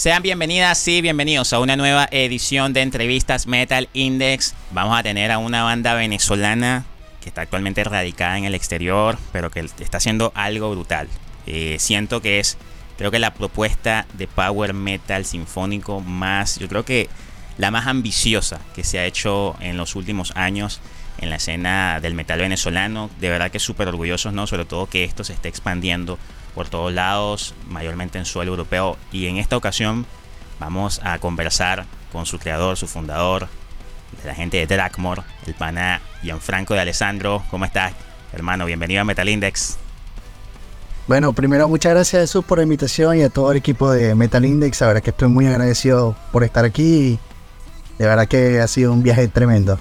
Sean bienvenidas y bienvenidos a una nueva edición de entrevistas Metal Index. Vamos a tener a una banda venezolana que está actualmente radicada en el exterior, pero que está haciendo algo brutal. Eh, siento que es, creo que la propuesta de power metal sinfónico más, yo creo que la más ambiciosa que se ha hecho en los últimos años en la escena del metal venezolano. De verdad que súper orgullosos, ¿no? Sobre todo que esto se esté expandiendo por todos lados, mayormente en suelo europeo. Y en esta ocasión vamos a conversar con su creador, su fundador, de la gente de Dragmore, el pana Gianfranco de Alessandro. ¿Cómo estás, hermano? Bienvenido a Metal Index. Bueno, primero muchas gracias Jesús por la invitación y a todo el equipo de Metal Index. La verdad que estoy muy agradecido por estar aquí. De verdad que ha sido un viaje tremendo.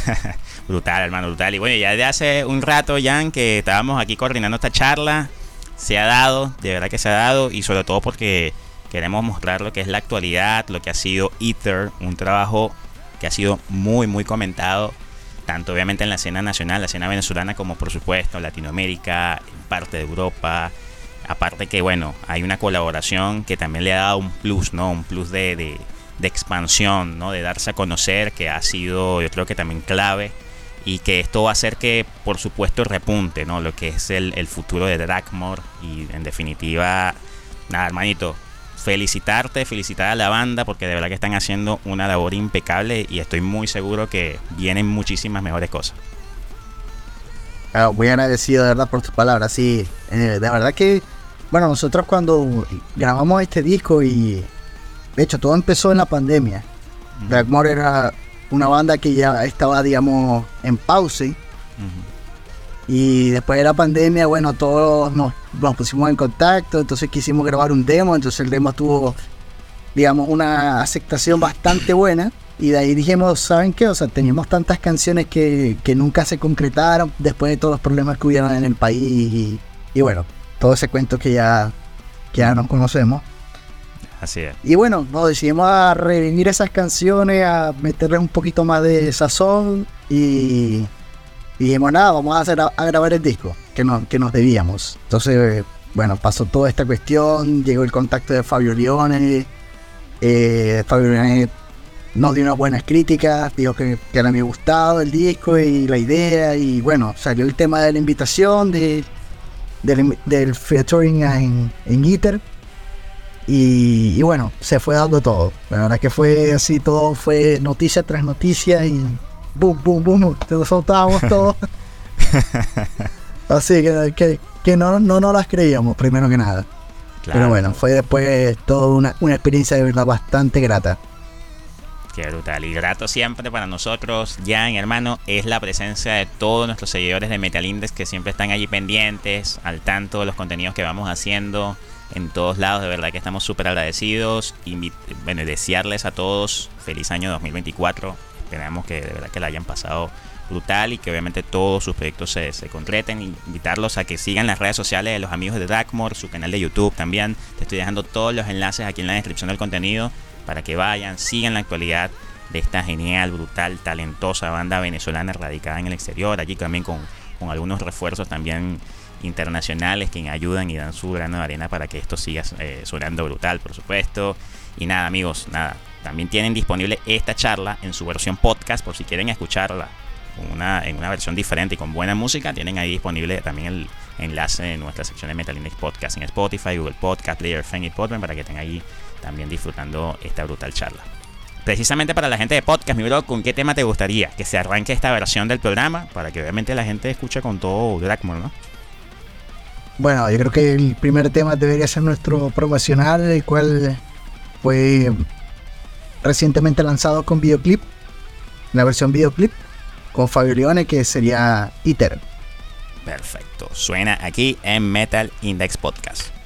brutal, hermano, brutal. Y bueno, ya desde hace un rato, Jan, que estábamos aquí coordinando esta charla se ha dado, de verdad que se ha dado, y sobre todo porque queremos mostrar lo que es la actualidad, lo que ha sido Ether, un trabajo que ha sido muy, muy comentado, tanto obviamente en la escena nacional, la escena venezolana, como por supuesto Latinoamérica, en parte de Europa. Aparte que, bueno, hay una colaboración que también le ha dado un plus, ¿no? Un plus de, de, de expansión, ¿no? De darse a conocer, que ha sido, yo creo que también clave y que esto va a hacer que, por supuesto, repunte, ¿no? Lo que es el, futuro de Dragmore y, en definitiva, nada, hermanito, felicitarte, felicitar a la banda porque de verdad que están haciendo una labor impecable y estoy muy seguro que vienen muchísimas mejores cosas. Ah, muy agradecido de verdad por tus palabras, sí, eh, de verdad que, bueno, nosotros cuando grabamos este disco y, de hecho, todo empezó en la pandemia. Dragmore era una banda que ya estaba, digamos, en pausa. Y después de la pandemia, bueno, todos nos, pusimos en contacto, entonces quisimos grabar un demo, entonces el demo tuvo, digamos, una aceptación bastante buena. Y de ahí dijimos, ¿saben qué? O sea, teníamos tantas canciones que, nunca se concretaron después de todos los problemas que hubieron en el país. Y, bueno, todo ese cuento que ya, que ya nos conocemos. Y bueno, nos decidimos a revivir esas canciones, a meterle un poquito más de sazón y, dijimos, nada, vamos a, hacer a, grabar el disco que nos, que nos debíamos. Entonces, bueno, pasó toda esta cuestión, llegó el contacto de Fabio Leone, eh, Fabio Leone nos dio unas buenas críticas, dijo que, que le había gustado el disco y la idea, y bueno, salió el tema de la invitación, de, del, featuring en, en y, bueno, se fue dando todo. La verdad que fue así, todo fue noticia tras noticia y boom, boom, boom, te soltábamos todo. así que, que, no, no nos las creíamos, primero que nada. Pero bueno, fue después toda una, una experiencia de verdad bastante grata. Qué brutal. Y grato siempre para nosotros, Jan, hermano, es la presencia de todos nuestros seguidores de Metalindes que siempre están allí pendientes, al tanto de los contenidos que vamos haciendo en todos lados. De verdad que estamos súper agradecidos. y bueno, desearles a todos feliz año 2024. Esperamos que de verdad que la hayan pasado brutal y que obviamente todos sus proyectos se, se concreten. Invitarlos a que sigan las redes sociales de los amigos de Dragmore, su canal de YouTube también. Te estoy dejando todos los enlaces aquí en la descripción del contenido para que vayan, sigan la actualidad de esta genial, brutal, talentosa banda venezolana radicada en el exterior. Allí también con, con algunos refuerzos también internacionales que ayudan y dan su grano de arena para que esto siga eh, sonando brutal, por supuesto. Y nada, amigos, nada. También tienen disponible esta charla en su versión podcast por si quieren escucharla una, en una versión diferente y con buena música. Tienen ahí disponible también el enlace en nuestra sección de Metal Index Podcast en Spotify, Google Podcast, Player, Fan y Podman para que estén ahí también disfrutando esta brutal charla. Precisamente para la gente de podcast, mi bro, ¿con qué tema te gustaría que se arranque esta versión del programa? Para que obviamente la gente escuche con todo Dragmore, ¿no? Bueno, yo creo que el primer tema debería ser nuestro promocional, el cual fue recientemente lanzado con videoclip, la versión videoclip, con Fabio Leone, que sería ITER. Perfecto, suena aquí en Metal Index Podcast.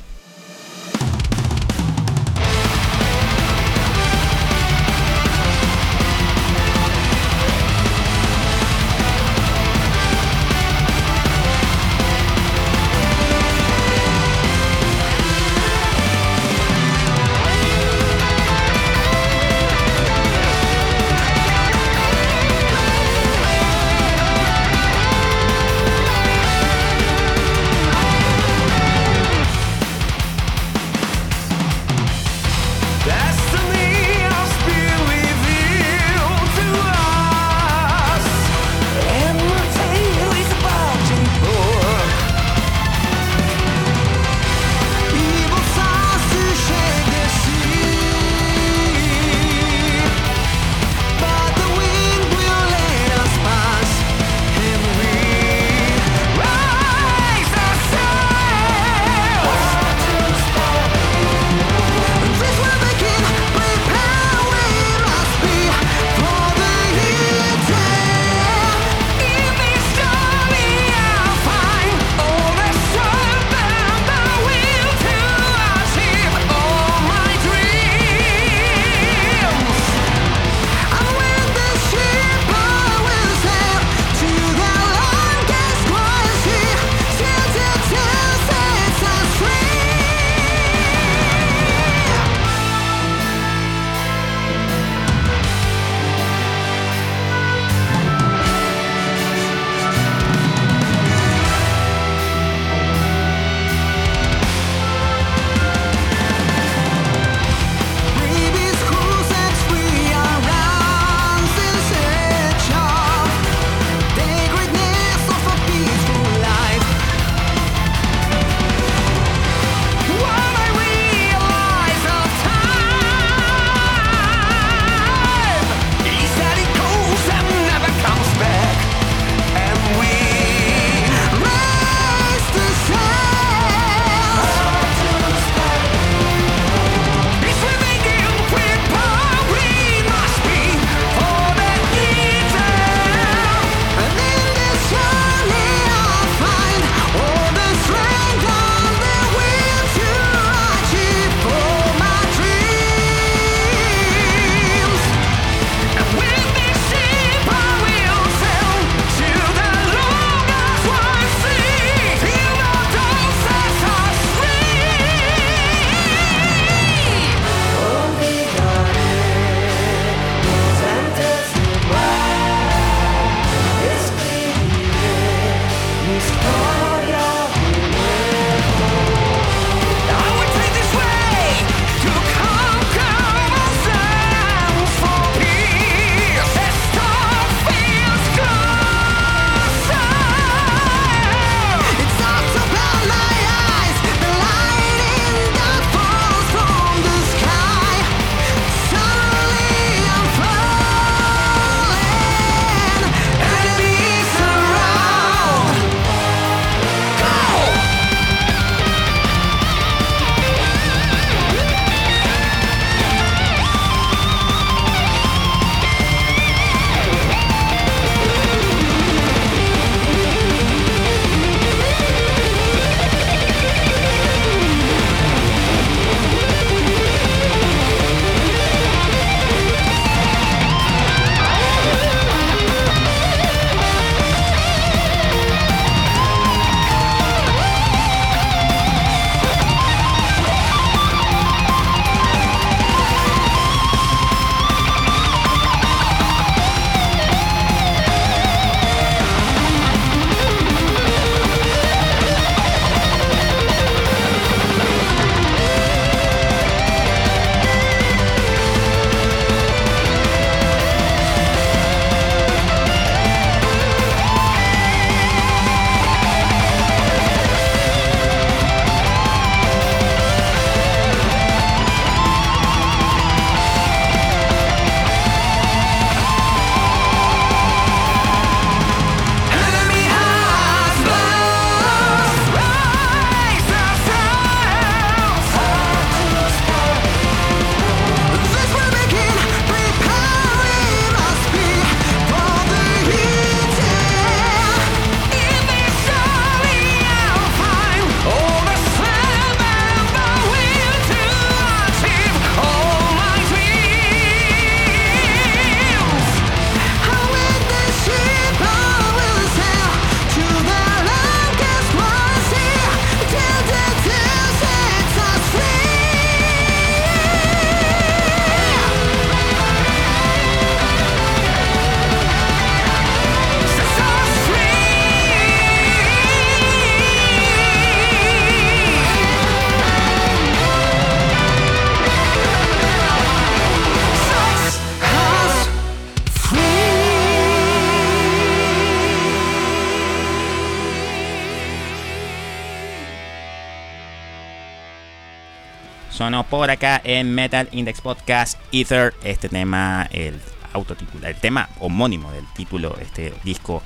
Por acá en Metal Index Podcast Ether. Este tema, el autotitular, el tema homónimo del título, este disco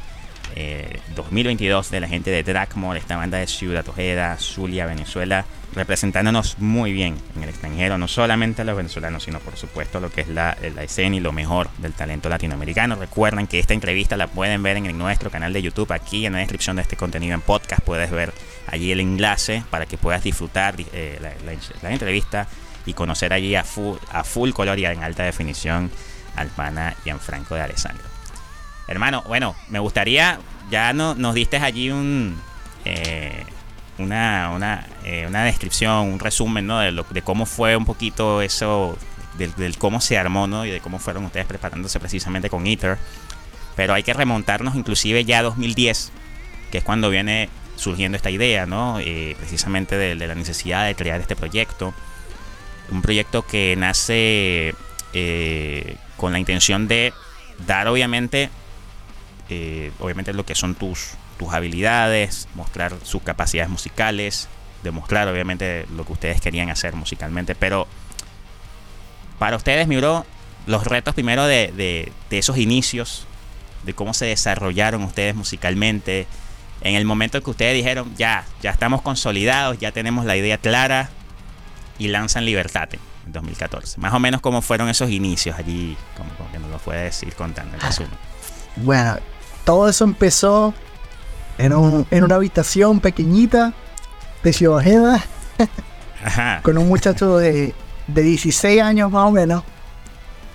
2022 eh, de la gente de Dragmore, esta banda de Ciudad Ojeda, Zulia, Venezuela, representándonos muy bien en el extranjero, no solamente a los venezolanos, sino por supuesto lo que es la, escena y lo mejor del talento latinoamericano. Recuerden que esta entrevista la pueden ver en nuestro canal de YouTube, aquí en la descripción de este contenido en podcast puedes ver allí el enlace para que puedas disfrutar eh, la, entrevista y conocer allí a full, a full color y en alta definición al pana Franco de Alessandro. Hermano, bueno, me gustaría, ya no, nos diste allí un... Eh, una, una, eh, una, descripción, un resumen ¿no? de, lo, de cómo fue un poquito eso, del, cómo se armó ¿no? y de cómo fueron ustedes preparándose precisamente con Ether. Pero hay que remontarnos inclusive ya a 2010, que es cuando viene surgiendo esta idea, ¿no? Eh, precisamente de, la necesidad de crear este proyecto. Un proyecto que nace con la intención de dar obviamente eh, obviamente lo que son tus, tus habilidades, mostrar sus capacidades musicales, demostrar obviamente lo que ustedes querían hacer musicalmente, pero para ustedes, mi bro, los retos primero de, de, esos inicios, de cómo se desarrollaron ustedes musicalmente, en el momento que ustedes dijeron, ya, ya estamos consolidados, ya tenemos la idea clara y lanzan Libertate en 2014. Más o menos cómo fueron esos inicios allí, como, que nos lo puedes ir contando el resumen. Bueno, todo eso empezó en, una habitación pequeñita de Ciudad con un muchacho de, 16 años más o menos.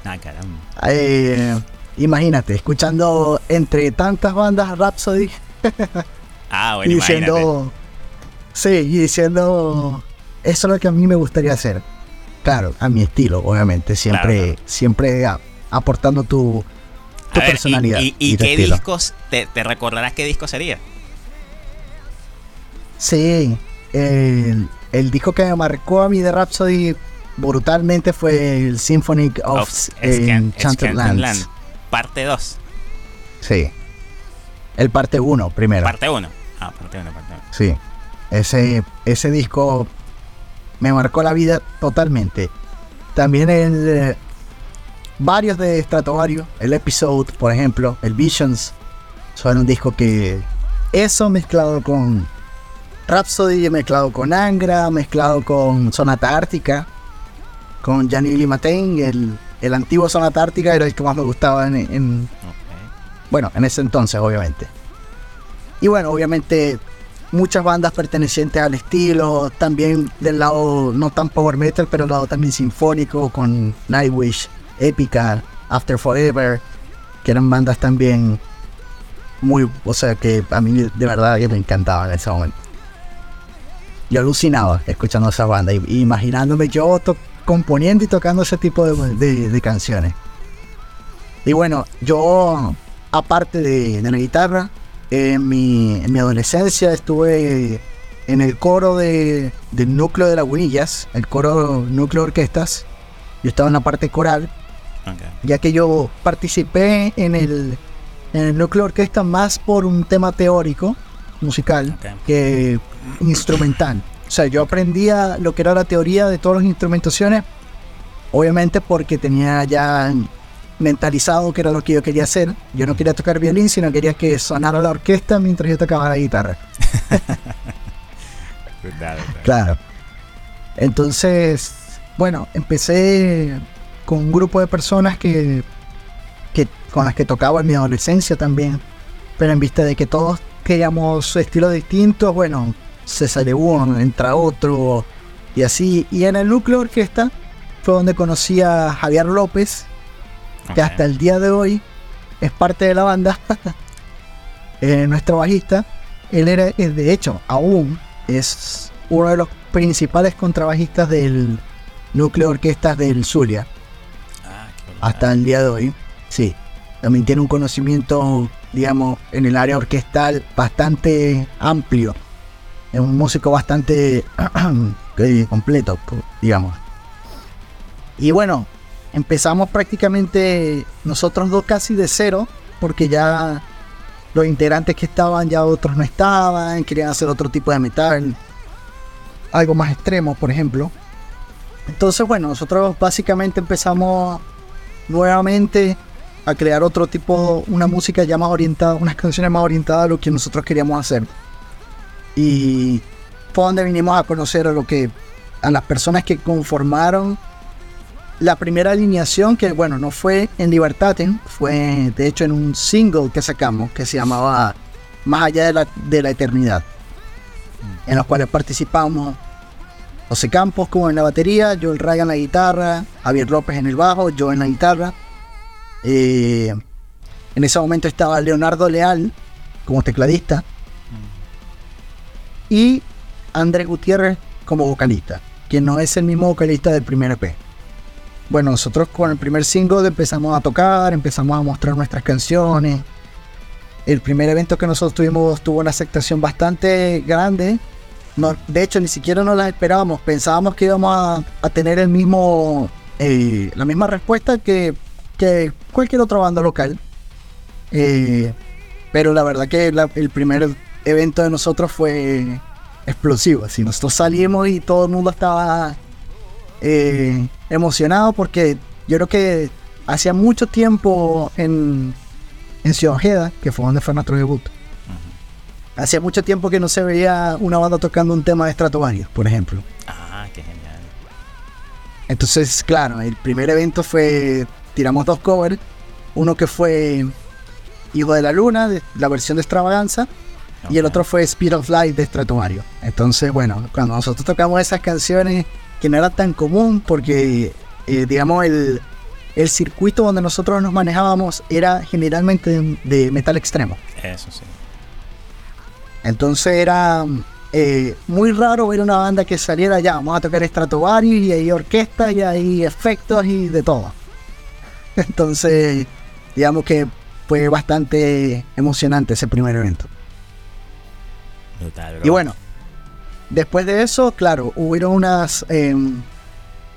Ah, caramba. Eh, imagínate, escuchando entre tantas bandas Rhapsody. ah, bueno, y diciendo, Sí, y diciendo, eso es lo que a mí me gustaría hacer. Claro, a mi estilo, obviamente, siempre, siempre aportando tu, personalidad. ¿Y, qué discos? Te, recordarás qué disco sería? Sí, el, disco que me marcó a mí de Rhapsody brutalmente fue el Symphonic of, Enchanted Lands. Parte 2. Sí. El parte 1 primero. Parte 1. Ah, parte 1, parte 1. Sí. Ese, ese disco me marcó la vida totalmente. También el, varios de Stratovarius, el Episode, por ejemplo, el Visions, son un disco que eso mezclado con Rhapsody, mezclado con Angra, mezclado con Sonata Ártica, con Gianni Matain, el, el antiguo Sonata Ártica era el que más me gustaba en, bueno, en ese entonces, obviamente. Y bueno, obviamente muchas bandas pertenecientes al estilo, también del lado no tan power metal, pero del lado también sinfónico con Nightwish, Épica, After Forever, que eran bandas también muy, o sea, que a mí de verdad que me encantaban en ese momento. Yo alucinaba escuchando esa banda y, imaginándome yo componiendo y tocando ese tipo de, canciones. Y bueno, yo, aparte de, la guitarra, en mi, en mi, adolescencia estuve en el coro de, del núcleo de Lagunillas, el coro núcleo orquestas. Yo estaba en la parte coral ya que yo participé en el, en el núcleo orquesta más por un tema teórico, musical, que instrumental. O sea, yo aprendía lo que era la teoría de todas las instrumentaciones, obviamente porque tenía ya mentalizado que era lo que yo quería hacer. Yo no quería tocar violín, sino quería que sonara la orquesta mientras yo tocaba la guitarra. claro. Entonces, bueno, empecé con un grupo de personas que, con las que tocaba en mi adolescencia también. Pero en vista de que todos queríamos estilos distintos, bueno, se salió uno, entra otro y así. Y en el núcleo orquesta fue donde conocí a Javier López, que hasta el día de hoy es parte de la banda, eh, nuestro bajista. Él era, de hecho, aún es uno de los principales contrabajistas del núcleo orquesta del Zulia hasta el día de hoy. Sí, también tiene un conocimiento, digamos, en el área orquestal bastante amplio. Es un músico bastante completo, digamos. Y bueno, empezamos prácticamente nosotros dos casi de cero, porque ya los integrantes que estaban, ya otros no estaban, querían hacer otro tipo de metal, algo más extremo, por ejemplo. Entonces, bueno, nosotros básicamente empezamos nuevamente a crear otro tipo, una música ya más orientada, unas canciones más orientadas a lo que nosotros queríamos hacer. Y fue donde vinimos a conocer a lo que a las personas que conformaron la primera alineación, que bueno, no fue en Libertaten, fue de hecho en un single que sacamos que se llamaba Más allá de la, de la eternidad, en los cuales participamos José Campos como en la batería, Joel Ryan en la guitarra, Javier López en el bajo, yo en la guitarra. Eh, en ese momento estaba Leonardo Leal como tecladista y André Gutiérrez como vocalista, que no es el mismo vocalista del primer EP. Bueno, nosotros con el primer single empezamos a tocar, empezamos a mostrar nuestras canciones. El primer evento que nosotros tuvimos tuvo una aceptación bastante grande. No, de hecho, ni siquiera nos la esperábamos. Pensábamos que íbamos a, tener el mismo, eh, la misma respuesta que, que, cualquier otra banda local. Eh, pero la verdad que el primer evento de nosotros fue explosivo. Así nosotros salimos y todo el mundo estaba eh, emocionado porque yo creo que hacía mucho tiempo en, en Ciudad Ojeda, que fue donde fue nuestro debut. Hacía mucho tiempo que no se veía una banda tocando un tema de Stratovarius, por ejemplo. Ah, qué genial. Entonces, claro, el primer evento fue. Tiramos dos covers. Uno que fue Hijo de la Luna, de la versión de Extravaganza. Y el otro fue Speed of Light de Stratovarius. Entonces, bueno, cuando nosotros tocamos esas canciones, que no era tan común, porque, eh, digamos, el, el circuito donde nosotros nos manejábamos era generalmente de, metal extremo. Eso sí. Entonces era eh, muy raro ver una banda que saliera ya, vamos a tocar Stratovarius y hay orquesta y hay efectos y de todo. Entonces, digamos que fue bastante emocionante ese primer evento. y bueno, después de eso, claro, hubieron unas, eh,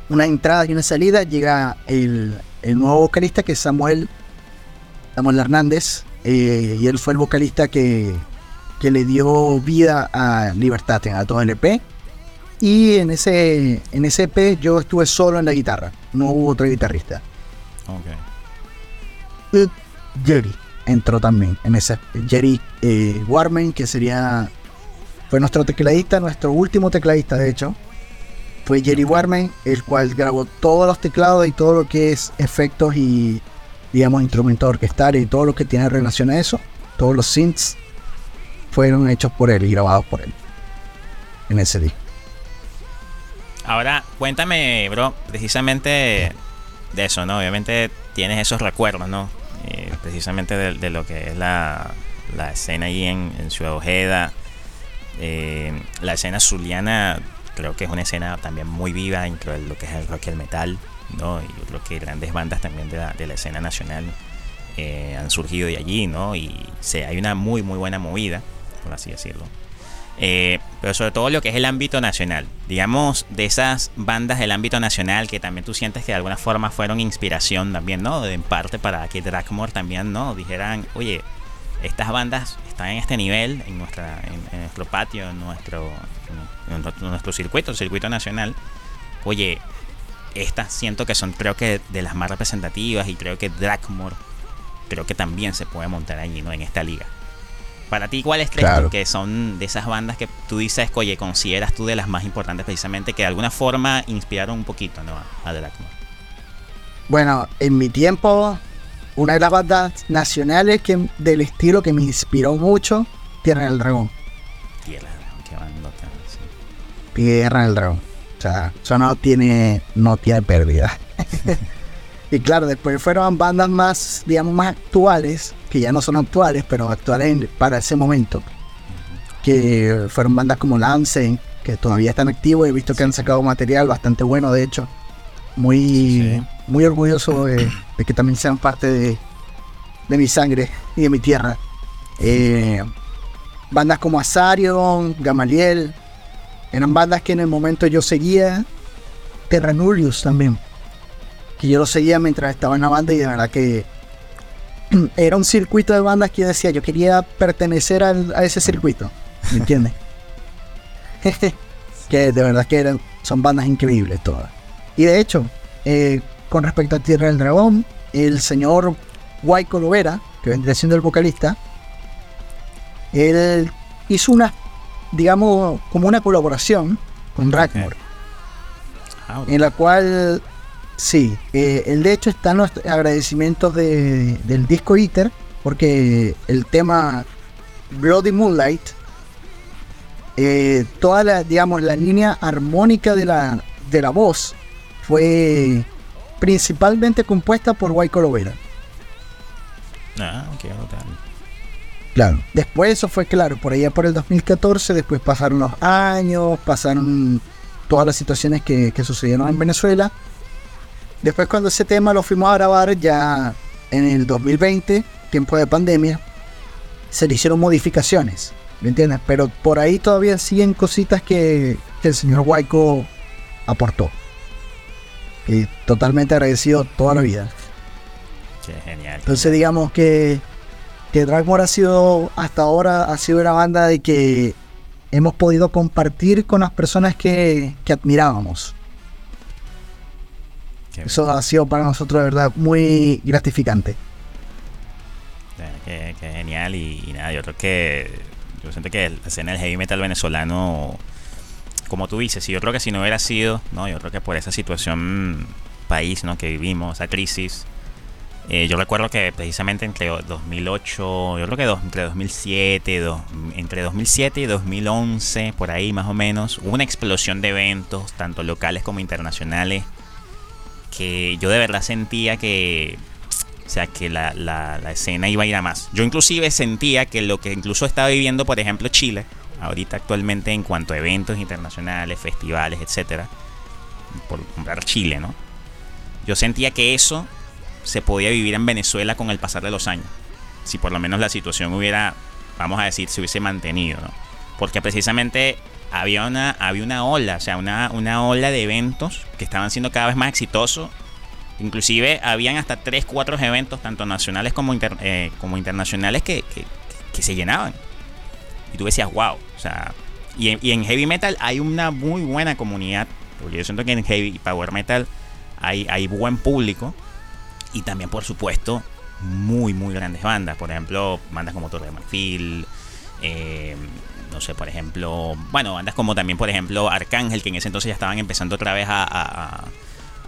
unas entradas y una salida. Llega el, nuevo vocalista que es Samuel, Samuel Hernández. Eh, y él fue el vocalista que, que le dio vida a Libertad, a todo el EP. Y en ese, en ese EP yo estuve solo en la guitarra, no hubo otro guitarrista. Okay. Jerry entró también en ese. Jerry eh, Warman, que sería. Fue nuestro tecladista, nuestro último tecladista, de hecho. Fue Jerry Warman, el cual grabó todos los teclados y todo lo que es efectos y, digamos, instrumentos orquestales y todo lo que tiene relación a eso. Todos los synths fueron hechos por él y grabados por él en ese disco. Ahora, cuéntame, bro, precisamente de eso, ¿no? Obviamente tienes esos recuerdos, ¿no? Eh, precisamente de, lo que es la, la escena ahí en, Ciudad Ojeda. Eh, la escena zuliana creo que es una escena también muy viva de lo que es el rock y el metal, ¿no? Y yo creo que grandes bandas también de la, de la escena nacional eh, han surgido de allí, ¿no? Y se, hay una muy, muy buena movida por así decirlo. Eh, pero sobre todo lo que es el ámbito nacional. Digamos, de esas bandas del ámbito nacional que también tú sientes que de alguna forma fueron inspiración también, ¿no? En parte para que Dragmore también, ¿no? Dijeran, oye, estas bandas están en este nivel, en, nuestra, nuestro patio, en nuestro, nuestro circuito, circuito nacional. Oye, estas siento que son creo que de las más representativas y creo que Dragmore creo que también se puede montar allí, ¿no? En esta liga. Para ti, ¿cuáles crees que son de esas bandas que tú dices, oye, consideras tú de las más importantes precisamente, que de alguna forma inspiraron un poquito ¿no? a Dracmore? Bueno, en mi tiempo, una de las bandas nacionales que, del estilo que me inspiró mucho, Tierra del Dragón. Tierra del Dragón, qué bandota. Sí. Tierra del Dragón. O sea, eso no tiene, no tiene pérdida. Y claro, después fueron bandas más, digamos, más actuales, que ya no son actuales, pero actuales para ese momento. Que fueron bandas como Lance, que todavía están activos. He visto que han sacado material bastante bueno, de hecho. Muy, muy orgulloso de, que también sean parte de, mi sangre y de mi tierra. Eh, bandas como Azarion, Gamaliel, eran bandas que en el momento yo seguía. Terranurius también que yo lo seguía mientras estaba en la banda y de verdad que era un circuito de bandas que yo decía, yo quería pertenecer a ese circuito, ¿me entiendes? que de verdad que eran, son bandas increíbles todas. Y de hecho, eh, con respecto a Tierra del Dragón, el señor Waiko Lovera, que vendría siendo el vocalista, él hizo una, digamos, como una colaboración con Rackmore, Ah, en la cual, sí, eh, él de hecho están los agradecimientos de- del disco Eater, porque el tema Bloody Moonlight, eh, toda la, digamos, la línea armónica de la, de la voz fue principalmente compuesta por Waiko Lovera. Ah, ok, brutal. Claro. Después eso fue claro, por allá por el 2014, después pasaron los años, pasaron todas las situaciones que, que sucedieron en Venezuela. Después cuando ese tema lo fuimos a grabar ya en el 2020, tiempo de pandemia, se le hicieron modificaciones, ¿me entiendes? Pero por ahí todavía siguen cositas que, que el señor Waiko aportó. Y totalmente agradecido toda la vida. Qué genial. Entonces digamos que, que Dragmore ha sido hasta ahora ha sido una banda de que hemos podido compartir con las personas que, que admirábamos. Eso ha sido para nosotros de verdad muy gratificante. Qué, qué genial y, y nada, yo creo que yo siento que la escena del heavy metal venezolano, como tú dices, y yo creo que si no hubiera sido, no, yo creo que por esa situación país, ¿no? que vivimos, esa crisis, eh, yo recuerdo que precisamente entre 2008, yo creo que dos- entre 2007, dos- entre 2007 y 2011, por ahí más o menos, hubo una explosión de eventos, tanto locales como internacionales, que yo de verdad sentía que o sea, que la, la- escena iba a ir a más. Yo inclusive sentía que lo que incluso estaba viviendo, por ejemplo, Chile, ahorita actualmente en cuanto a eventos internacionales, festivales, etcétera, por comprar Chile, ¿no? Yo sentía que eso se podía vivir en Venezuela con el pasar de los años. Si por lo menos la situación hubiera, vamos a decir, se hubiese mantenido, ¿no? Porque precisamente había una, había una ola, o sea, una, una ola de eventos que estaban siendo cada vez más exitosos Inclusive habían hasta 3, 4 eventos, tanto nacionales como, eh, como internacionales, que, que- se llenaban. Y tú decías, wow. O sea, y en, y en heavy metal hay una muy buena comunidad. Porque yo siento que en heavy y power metal hay, hay buen público. Y también, por supuesto, muy, muy grandes bandas. Por ejemplo, bandas como Torre de Marfil. eh, no sé, por ejemplo, bueno, bandas como también, por ejemplo, Arcángel, que en ese entonces ya estaban empezando otra vez a-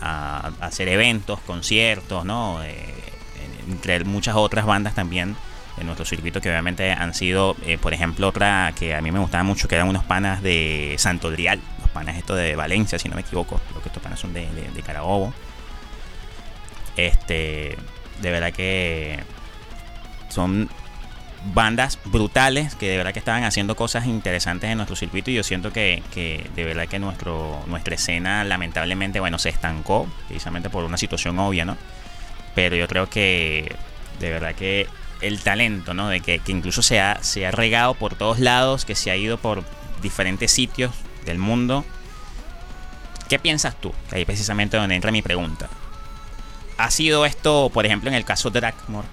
a- hacer eventos, conciertos, ¿no? Eh, entre muchas otras bandas también en nuestro circuito que obviamente han sido, eh, por ejemplo, otra que a mí me gustaba mucho, que eran unos panas de Santo Grial, los panas estos de Valencia, si no me equivoco, creo que estos panas son de Carabobo. Este, de verdad que son bandas brutales que de verdad que estaban haciendo cosas interesantes en nuestro circuito y yo siento que, que de verdad que nuestro, nuestra escena lamentablemente bueno se estancó precisamente por una situación obvia, ¿no? Pero yo creo que de verdad que el talento, ¿no? De que, que incluso se ha, se ha regado por todos lados, que se ha ido por diferentes sitios del mundo. ¿Qué piensas tú? Ahí precisamente donde entra mi pregunta. ¿Ha sido esto, por ejemplo, en el caso de Dragmore,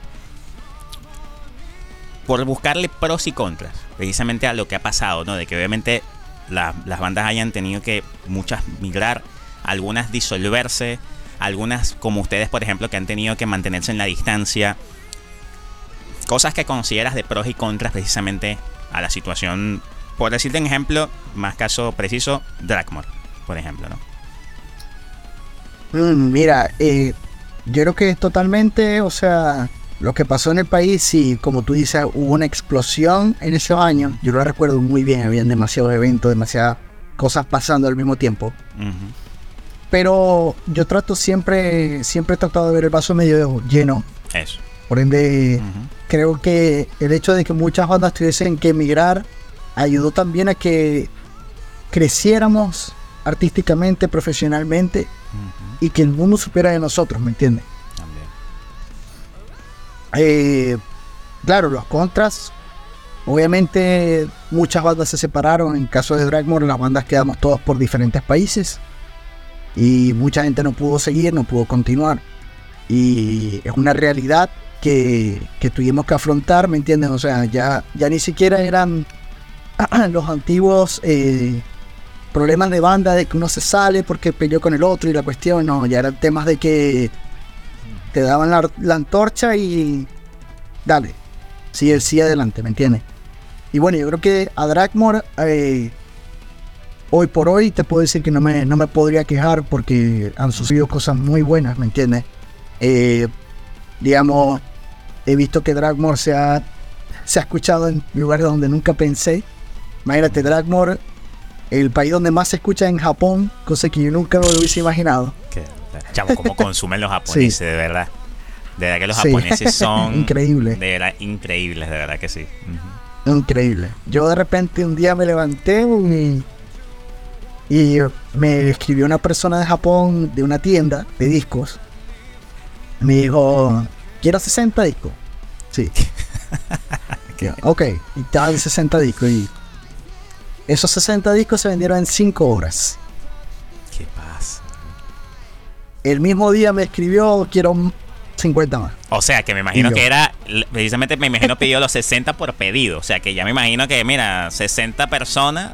por buscarle pros y contras, precisamente a lo que ha pasado, ¿no? De que obviamente la- las bandas hayan tenido que muchas migrar, algunas disolverse, algunas como ustedes, por ejemplo, que han tenido que mantenerse en la distancia. Cosas que consideras de pros y contras precisamente a la situación, por decirte un ejemplo, más caso preciso, Dragmore, por ejemplo, ¿no? Mm, mira, eh, yo creo que es totalmente, o sea, lo que pasó en el país, sí, como tú dices, hubo una explosión en esos años. Yo lo recuerdo muy bien, habían demasiados eventos, demasiadas cosas pasando al mismo tiempo. Pero yo trato siempre, siempre he tratado de ver el vaso medio lleno. Eso. Por ende, creo que el hecho de que muchas bandas tuviesen que emigrar ayudó también a que creciéramos artísticamente, profesionalmente y que el mundo supiera de nosotros, ¿me entiendes? Eh, claro, los contras. Obviamente muchas bandas se separaron. En caso de Dragmore, las bandas quedamos todos por diferentes países. Y mucha gente no pudo seguir, no pudo continuar. Y es una realidad que, que tuvimos que afrontar, ¿me entiendes? O sea, ya, ya ni siquiera eran los antiguos eh, problemas de banda de que uno se sale porque peleó con el otro y la cuestión, no, ya eran temas de que te daban la, la antorcha y dale, sigue, sigue adelante, ¿me entiendes? Y bueno, yo creo que a Dragmore, eh, hoy por hoy te puedo decir que no me, no me podría quejar porque han sucedido cosas muy buenas, ¿me entiendes? Eh, digamos, he visto que Dragmore se ha, se ha escuchado en lugares donde nunca pensé. Imagínate, Dragmore, el país donde más se escucha en Japón, cosa que yo nunca lo hubiese imaginado. Chamo, cómo consumen los japoneses, Sí. de verdad. De verdad que los Sí. japoneses son Increíble. De verdad, increíbles, de verdad que sí. Ujú. Increíble. Yo de repente un día me levanté y, y me escribió una persona de Japón de una tienda de discos. Me dijo, quiero 60 discos. Sí. Ok, y estaban 60 discos. Y esos 60 discos se vendieron en 5 horas. El mismo día me escribió, quiero 50 más. O sea, que me imagino que era, precisamente me imagino pidió los 60 por pedido. O sea, que ya me imagino que, mira, 60 personas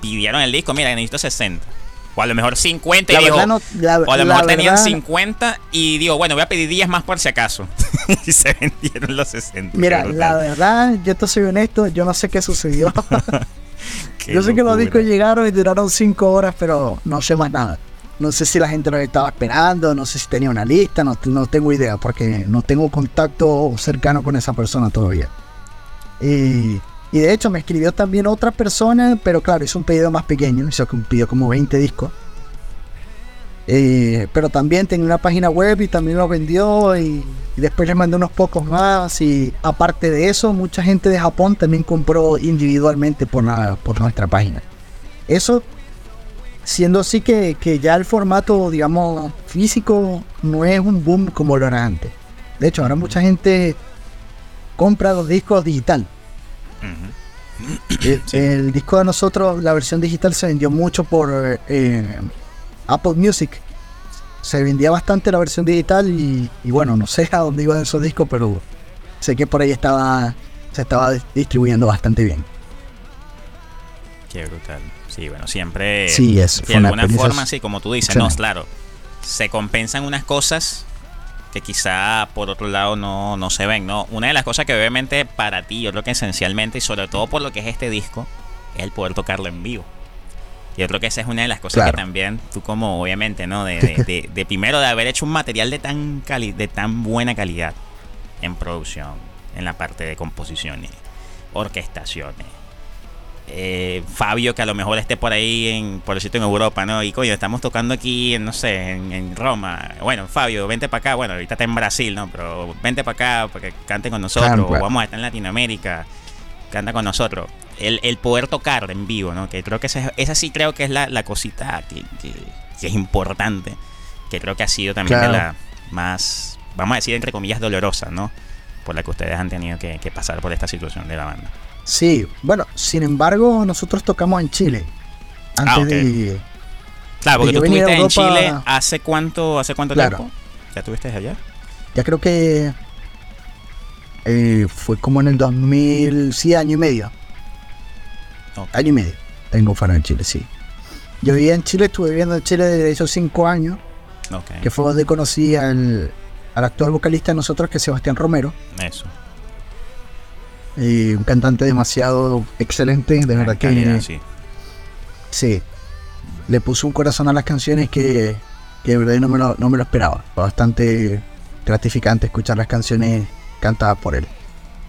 pidieron el disco, mira, necesito 60. O a lo mejor 50 y La no, o a lo mejor tenían verdad- 50 y digo, bueno, voy a pedir 10 más por si acaso. y se vendieron los 60. Mira, la verdad, yo te soy honesto, yo no sé qué sucedió. Yo sé que los discos llegaron y duraron 5 horas, pero no sé más nada. No sé si la gente los estaba esperando, no sé si tenía una lista, no, no tengo idea, porque no tengo contacto cercano con esa persona todavía. Y, y de hecho me escribió también otra persona, pero claro, hizo un pedido más pequeño, hizo un pedido como 20 discos. Eh, pero también tenía una página web y también lo vendió y, y después le mandé unos pocos más y aparte de eso mucha gente de Japón también compró individualmente por, la, por nuestra página. Eso siendo así que, que ya el formato digamos físico no es un boom como lo era antes. De hecho ahora mucha gente compra los discos digital. Ujú. El, el disco de nosotros, la versión digital se vendió mucho por eh, Apple Music. Se vendía bastante la versión digital y, y bueno, no sé a dónde iban esos discos, pero sé que por ahí estaba se estaba dis- distribuyendo bastante bien. Qué brutal. Sí, bueno, siempre. Sí, es- De alguna forma, sí, como tú dices, no, claro. Se compensan unas cosas que quizá por otro lado no, no se ven, ¿no? Una de las cosas que obviamente para ti, yo creo que esencialmente, y sobre todo por lo que es este disco, es el poder tocarlo en vivo. Yo creo que esa es una de las cosas que también tú como obviamente, ¿no? De, de- de- de primero de haber hecho un material de tan cali de tan buena calidad en producción, en la parte de composiciones, orquestaciones. Eh, Fabio que a lo mejor esté por ahí en por decirte en Europa, ¿no? Y coño, estamos tocando aquí en no sé, en, en Roma. Bueno, Fabio, vente para acá. Bueno, ahorita está en Brasil, ¿no? Pero vente para acá para que cante con nosotros. Claro, o claro. vamos a estar en Latinoamérica. Canta con nosotros. El, el poder tocar en vivo, ¿no? Que creo que esa, esa sí creo que es la, la cosita que, que- que es importante. Que creo que ha sido también de la más, vamos a decir, entre comillas, dolorosa, ¿no? Por la que ustedes han tenido que, que pasar por esta situación de la banda. Sí, bueno, sin embargo, nosotros tocamos en Chile. Antes Ah, ok. de. Claro, porque yo tú estuviste de en Chile hace cuánto, hace cuánto Claro. tiempo? ¿Ya estuviste allá? Ya creo que. eh, fue como en el 2000, sí, año y medio. Año y medio. Tengo fuera en Chile, sí. Yo vivía en Chile, estuve viviendo en Chile desde esos cinco años, Ok. que fue donde conocí al, al actual vocalista de nosotros, que es Sebastián Romero. Eso. Un cantante demasiado excelente, de verdad que Calidad, sí. sí. Le puso un corazón a las canciones que, que de verdad no me, lo, no me lo esperaba. Bastante gratificante escuchar las canciones cantadas por él.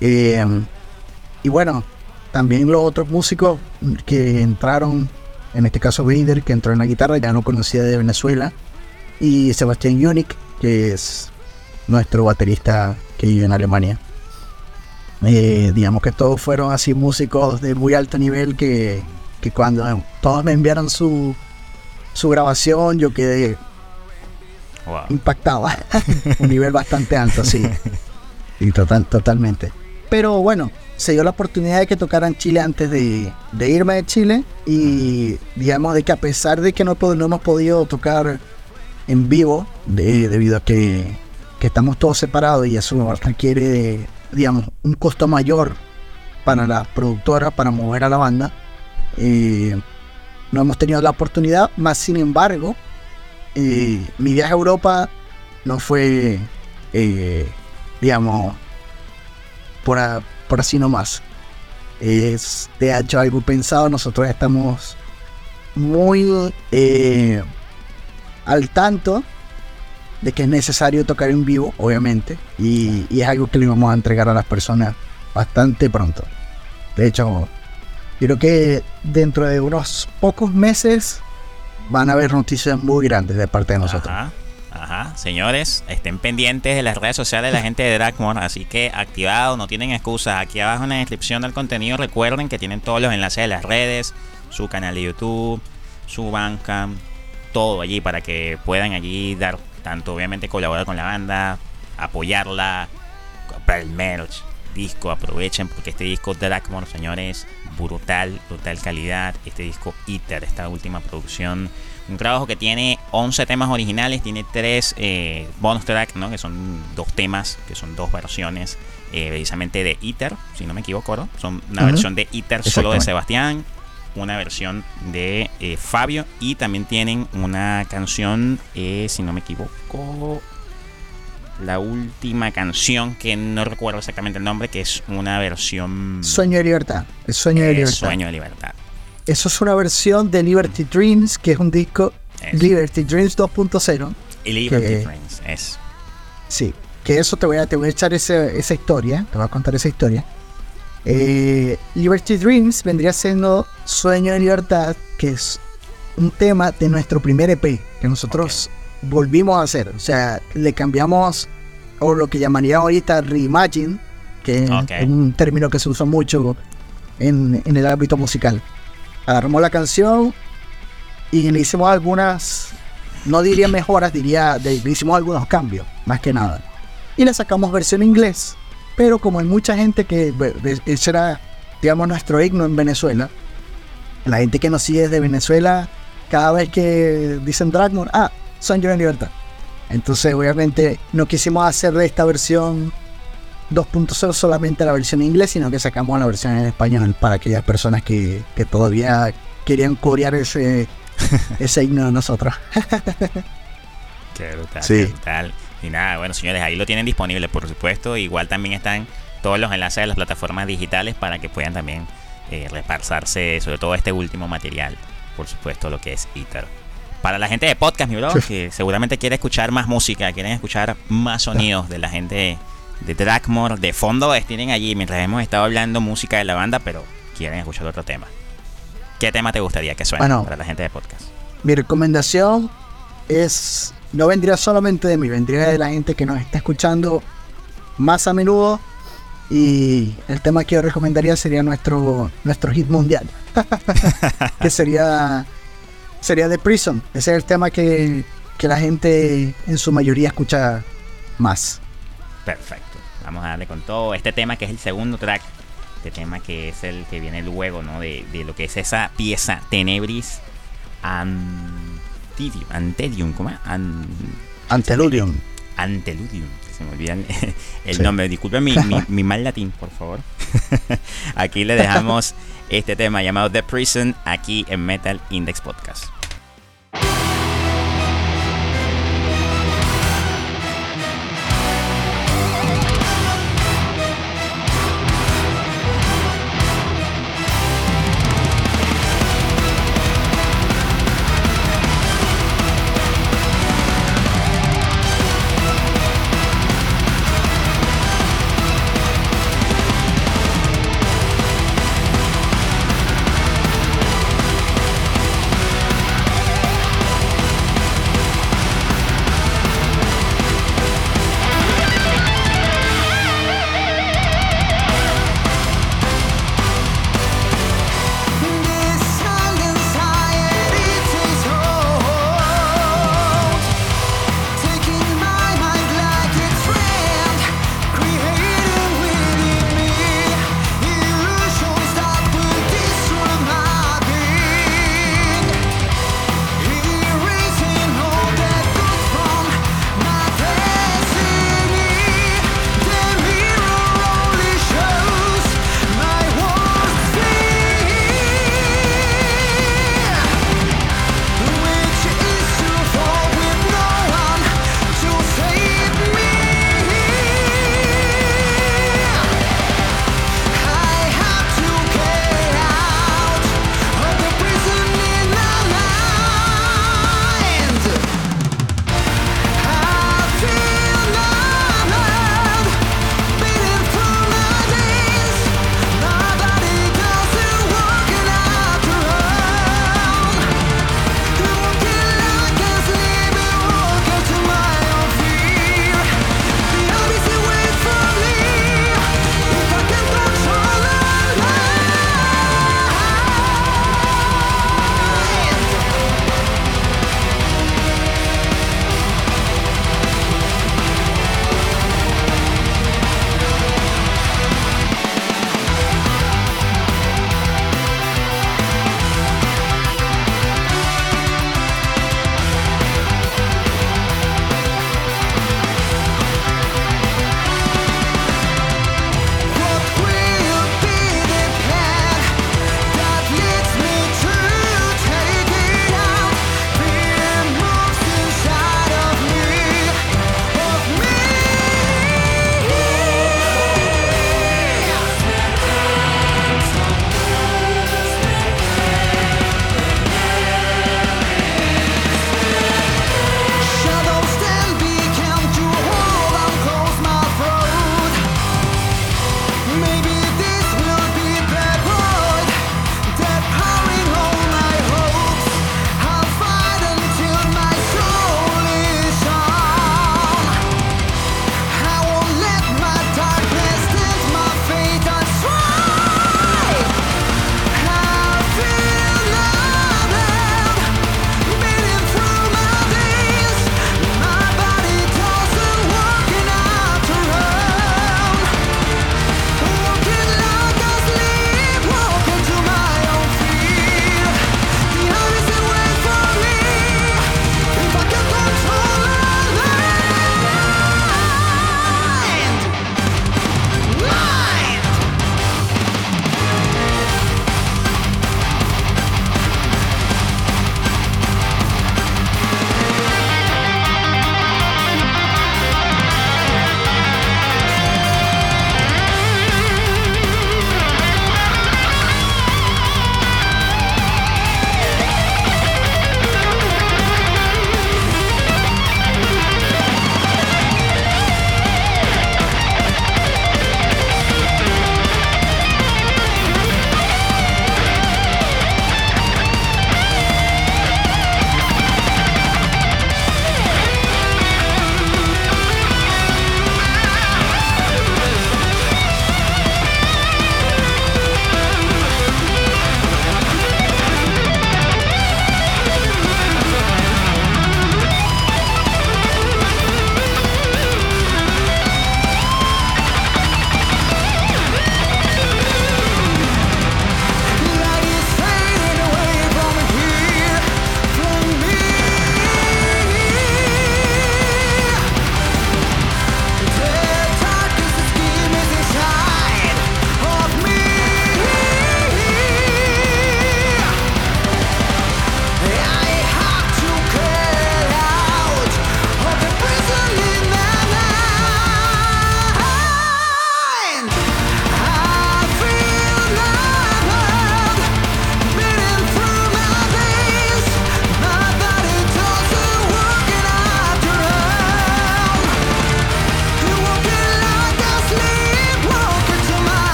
Eh, y bueno, también los otros músicos que entraron, en este caso Vader, que entró en la guitarra, ya no conocía de Venezuela. Y Sebastián Yunik, que es nuestro baterista que vive en Alemania. Eh, digamos que todos fueron así músicos de muy alto nivel que, que cuando todos me enviaron su, su grabación yo quedé Wow. impactado. Un nivel bastante alto, sí. Y total, totalmente. Pero bueno, se dio la oportunidad de que tocaran Chile antes de, de irme de Chile. Y digamos de que a pesar de que no, no hemos podido tocar en vivo, de- debido a que, que estamos todos separados y eso requiere, digamos, un costo mayor para la productora, para mover a la banda. eh, no hemos tenido la oportunidad, más sin embargo, eh, mi viaje a Europa no fue, eh, digamos, por, así nomás. Es de hecho algo pensado, nosotros estamos muy al tanto de que es necesario tocar en vivo, obviamente, y, es algo que le vamos a entregar a las personas bastante pronto. De hecho, creo que dentro de unos pocos meses van a haber noticias muy grandes de parte de nosotros. Ajá. Señores, estén pendientes de las redes sociales de la gente de Dragmore, así que activados, no tienen excusa. Aquí abajo en la descripción del contenido recuerden que tienen todos los enlaces de las redes, su canal de YouTube, su banca, todo allí para que puedan allí dar tanto obviamente colaborar con la banda, apoyarla, comprar el merch, disco, aprovechen porque este disco Dragmore, señores, brutal, brutal calidad. Este disco ITER, esta última producción un trabajo que tiene 11 temas originales, tiene 3 eh, bonus tracks, ¿no? que son dos temas, que son dos versiones eh, precisamente de ITER, si no me equivoco, ¿no? Son una versión de ITER solo de. Sebastián, una versión de eh, Fabio y también tienen una canción, eh, si no me equivoco, la última canción que no recuerdo exactamente el nombre, que es una versión... Sueño de libertad. El sueño de eh, libertad. Sueño de libertad. Eso es una versión de Liberty Dreams, que es un disco Eso. Liberty Dreams 2.0. Y Liberty que- Friends, es... Sí, que eso te voy a, te voy a echar ese- esa historia, te voy a contar esa historia. Eh, Liberty Dreams vendría siendo Sueño de Libertad, que es un tema de nuestro primer EP, que nosotros volvimos a hacer. O sea, le cambiamos, o lo que llamaría ahorita reimagine, que Ok. es un término que se usa mucho en, en el ámbito musical. Agarramos la canción y le hicimos algunas, no diría mejoras, diría, le hicimos algunos cambios, más que nada. Y le sacamos versión inglés, pero como hay mucha gente que, ese era, digamos, nuestro himno en Venezuela, la gente que nos sigue desde Venezuela, cada vez que dicen Dragmore, ah, son yo en libertad. Entonces, obviamente, no quisimos hacer de esta versión 2.0 solamente la versión en inglés, sino que sacamos la versión en español para aquellas personas que, que todavía querían corear ese, ese himno de nosotros. Qué brutal, Sí. qué brutal. Y nada, bueno, señores, ahí lo tienen disponible, por supuesto. Igual también están todos los enlaces de las plataformas digitales para que puedan también eh, repasarse, sobre todo este último material, por supuesto, lo que es ITER. Para la gente de podcast, mi bro, que seguramente quiere escuchar más música, quieren escuchar más sonidos de la gente de Dragmore, de fondo tienen allí, mientras hemos estado hablando música de la banda, pero quieren escuchar otro tema. ¿Qué tema te gustaría que suene Bueno. para la gente de podcast? Mi recomendación es, no vendría solamente de mí, vendría de la gente que nos está escuchando más a menudo. Y el tema que yo recomendaría sería nuestro, nuestro hit mundial, que sería, sería The Prison. Ese es el tema que, que la gente en su mayoría escucha más. Perfecto. Vamos a darle con todo. Este tema que es el segundo track. Este tema que es el que viene luego, ¿no? De, de lo que es esa pieza Tenebris Antidium. Antedium, ¿cómo es? An- Anteludium. Anteludium. Se me olvida el, el Sí. nombre. Disculpen mi, mi- mi mal latín, por favor. aquí le dejamos este tema llamado The Prison aquí en Metal Index Podcast.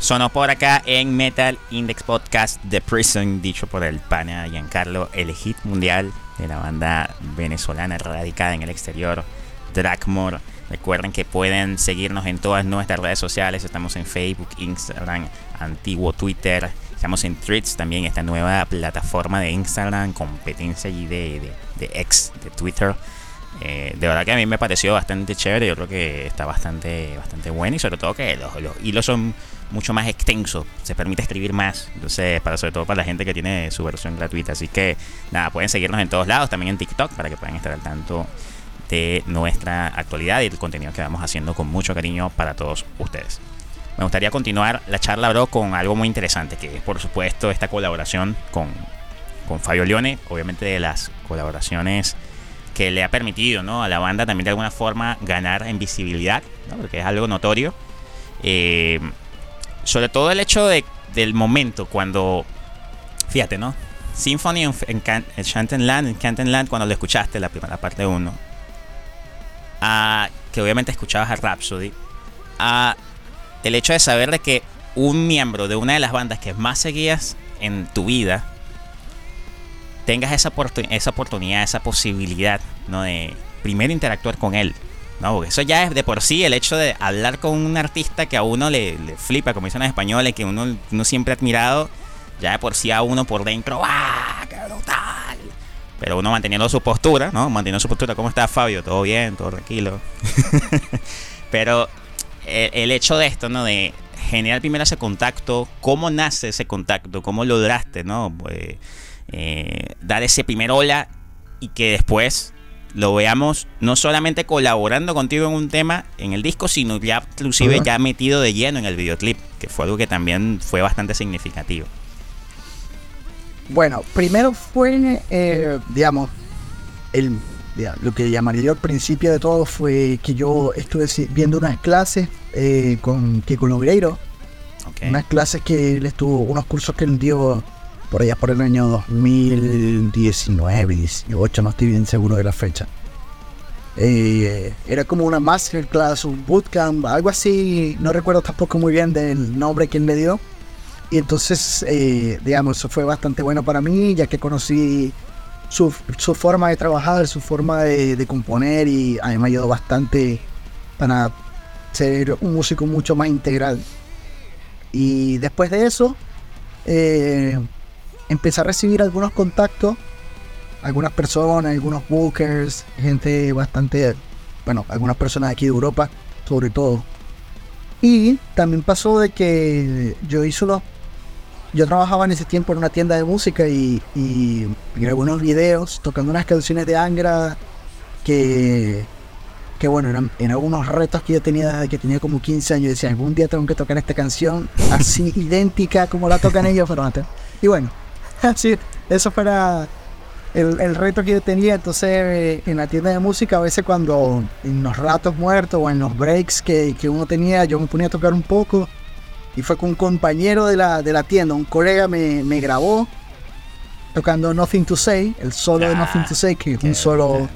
Sonó por acá en Metal Index Podcast The Prison, dicho por el pana Giancarlo, el hit mundial de la banda venezolana radicada en el exterior, Dragmore. Recuerden que pueden seguirnos en todas nuestras redes sociales. Estamos en Facebook, Instagram, antiguo Twitter. Estamos en Threads también, esta nueva plataforma de Instagram, competencia y de, de, de ex de Twitter. Eh, de verdad que a mí me pareció bastante chévere. Yo creo que está bastante, bastante bueno. Y sobre todo que los, los hilos son mucho más extensos. Se permite escribir más. Entonces, para, sobre todo para la gente que tiene su versión gratuita. Así que nada, pueden seguirnos en todos lados. También en TikTok para que puedan estar al tanto de nuestra actualidad y el contenido que vamos haciendo con mucho cariño para todos ustedes. Me gustaría continuar la charla, bro, con algo muy interesante, que es por supuesto esta colaboración con, con Fabio Leone, obviamente de las colaboraciones que le ha permitido ¿no? a la banda también de alguna forma ganar en visibilidad, ¿no? porque es algo notorio. Eh, sobre todo el hecho de, del momento cuando, fíjate, ¿no? Symphony en, en, Shantenland, en cuando lo escuchaste, la primera parte 1, que obviamente escuchabas a Rhapsody, a el hecho de saber de que un miembro de una de las bandas que más seguías en tu vida tengas esa, esa oportunidad, esa posibilidad, ¿no? De primero interactuar con él, ¿no? Eso ya es de por sí el hecho de hablar con un artista que a uno le, flipa, como dicen los españoles, que uno, uno siempre ha admirado, ya de por sí a uno por dentro, ¡ah! ¡Qué brutal! Pero uno manteniendo su postura, ¿no? Manteniendo su postura. ¿Cómo está Fabio? ¿Todo bien? ¿Todo tranquilo? Pero el, el, hecho de esto, ¿no? De generar primero ese contacto, ¿cómo nace ese contacto? ¿Cómo lograste, ¿no? Pues, eh, dar ese primer hola y que después lo veamos no solamente colaborando contigo en un tema en el disco, sino ya inclusive uh -huh. ya metido de lleno en el videoclip, que fue algo que también fue bastante significativo. Bueno, primero fue, eh, digamos, el, digamos, lo que llamaría yo al principio de todo fue que yo estuve viendo unas clases eh, con Kiko Logreiro, okay. unas clases que él estuvo, unos cursos que él dio por allá por el año 2019, 18, no estoy bien seguro de la fecha. Eh, era como una masterclass, un bootcamp, algo así, no recuerdo tampoco muy bien del nombre que él me dio. Y entonces, eh, digamos, eso fue bastante bueno para mí, ya que conocí su, su forma de trabajar, su forma de, de, componer y a mí me ayudó bastante para ser un músico mucho más integral. Y después de eso, eh, empecé a recibir algunos contactos, algunas personas, algunos bookers, gente bastante, bueno, algunas personas aquí de Europa, sobre todo. Y también pasó de que yo hice los yo trabajaba en ese tiempo en una tienda de música y, y grabé unos videos tocando unas canciones de Angra que, que bueno, eran, eran unos retos que yo tenía desde que tenía como 15 años. Decía, algún día tengo que tocar esta canción así idéntica como la tocan ellos, pero antes. Y bueno, así, eso fuera el, el, reto que yo tenía. Entonces, eh, en la tienda de música, a veces cuando en los ratos muertos o en los breaks que, que uno tenía, yo me ponía a tocar un poco y fue con un compañero de la, de la tienda, un colega me, me grabó tocando Nothing to Say, el solo ah, de Nothing to Say, que es un solo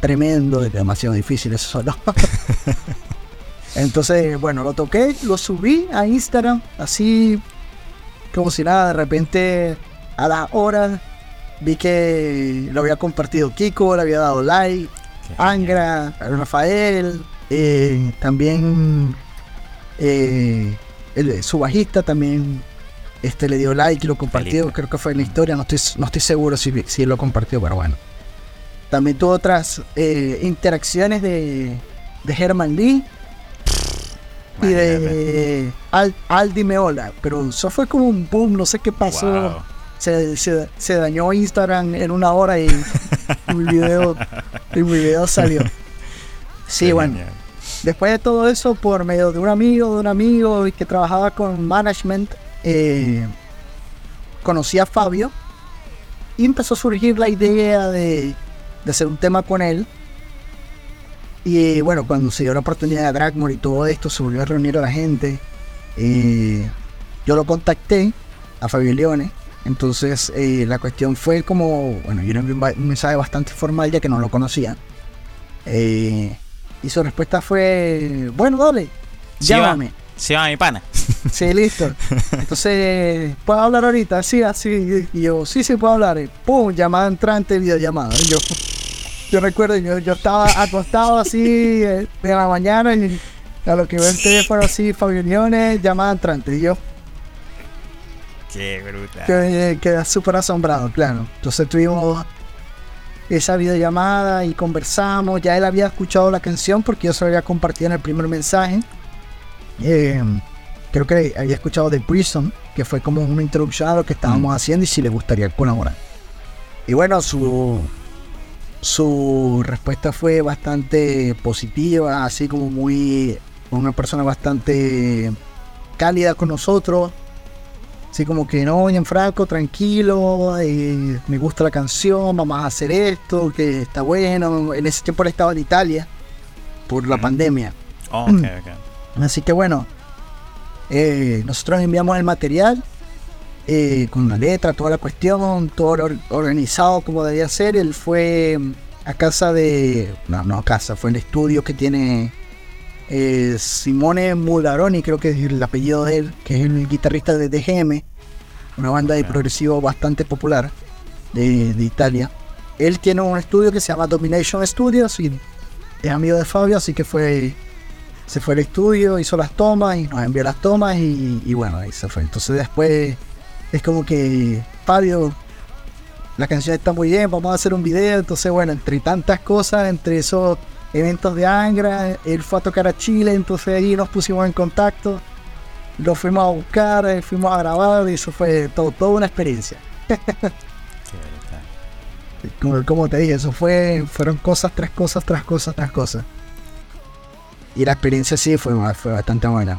tremendo, es demasiado difícil ese solo. Entonces, bueno, lo toqué, lo subí a Instagram, así como si nada, de repente a las horas vi que lo había compartido Kiko, le había dado like, Angra, Rafael, eh, también eh, el, su bajista también este, le dio like y lo compartió. Creo que fue en la historia. No estoy, no estoy seguro si, si lo compartió, pero bueno. También tuvo otras eh, interacciones de, de Herman Lee y de Al, Aldi Meola. Pero eso fue como un boom, no sé qué pasó. Wow. Se, se, se, dañó Instagram en una hora y mi video, mi video salió. Sí, Qué bueno. Genial. Después de todo eso, por medio de un amigo, de un amigo que trabajaba con management, eh, conocí a Fabio y empezó a surgir la idea de, de hacer un tema con él. Y bueno, cuando se dio la oportunidad de Dragmore y todo esto, se volvió a reunir a la gente. Eh, yo lo contacté a Fabio Leone. Entonces eh, la cuestión fue como, bueno, yo era un mensaje bastante formal ya que no lo conocía. Eh, y su respuesta fue, bueno, dale, llámame. Va mi pana. Sí, listo. Entonces, ¿puedo hablar ahorita? Sí, así. Y yo, sí, sí, puedo hablar. Pum, llamada entrante, videollamada. Y yo, yo recuerdo, yo, yo estaba acostado así eh, de la mañana y a lo que veo el teléfono así, Fabio llamada entrante. Y yo, Qué brutal. quedé, quedé súper asombrado, claro. Entonces tuvimos esa videollamada y conversamos. Ya él había escuchado la canción porque yo se la había compartido en el primer mensaje. Eh, creo que había escuchado The Prison, que fue como una introducción a lo que estábamos haciendo y si le gustaría colaborar. Y bueno, su, su respuesta fue bastante positiva, así como muy. una persona bastante cálida con nosotros. Así como que no, en Franco, tranquilo, eh, me gusta la canción, vamos a hacer esto, que está bueno. En ese tiempo él estaba en Italia por la pandemia. Oh, ok, ok. Así que bueno, eh, nosotros enviamos el material eh, con la letra, toda la cuestión, todo or- organizado como debía ser. Él fue a casa de. No, no a casa, fue el estudio que tiene eh, Simone Mularoni, creo que es el apellido de él, que es el guitarrista de DGM, una banda de progresivo bastante popular de, de Italia. Él tiene un estudio que se llama Domination Studios y es amigo de Fabio, así que fue se fue al estudio, hizo las tomas y nos envió las tomas y, y bueno, ahí se fue. Entonces después es como que, Fabio, la canción está muy bien, vamos a hacer un video. Entonces bueno, entre tantas cosas, entre esos eventos de Angra, él fue a tocar a Chile, entonces ahí nos pusimos en contacto, lo fuimos a buscar, eh, fuimos a grabar y eso fue todo, toda una experiencia. Como te dije, eso fue, fueron cosas tras cosas, tras cosas, tras cosas. Y la experiencia sí fue, fue bastante buena.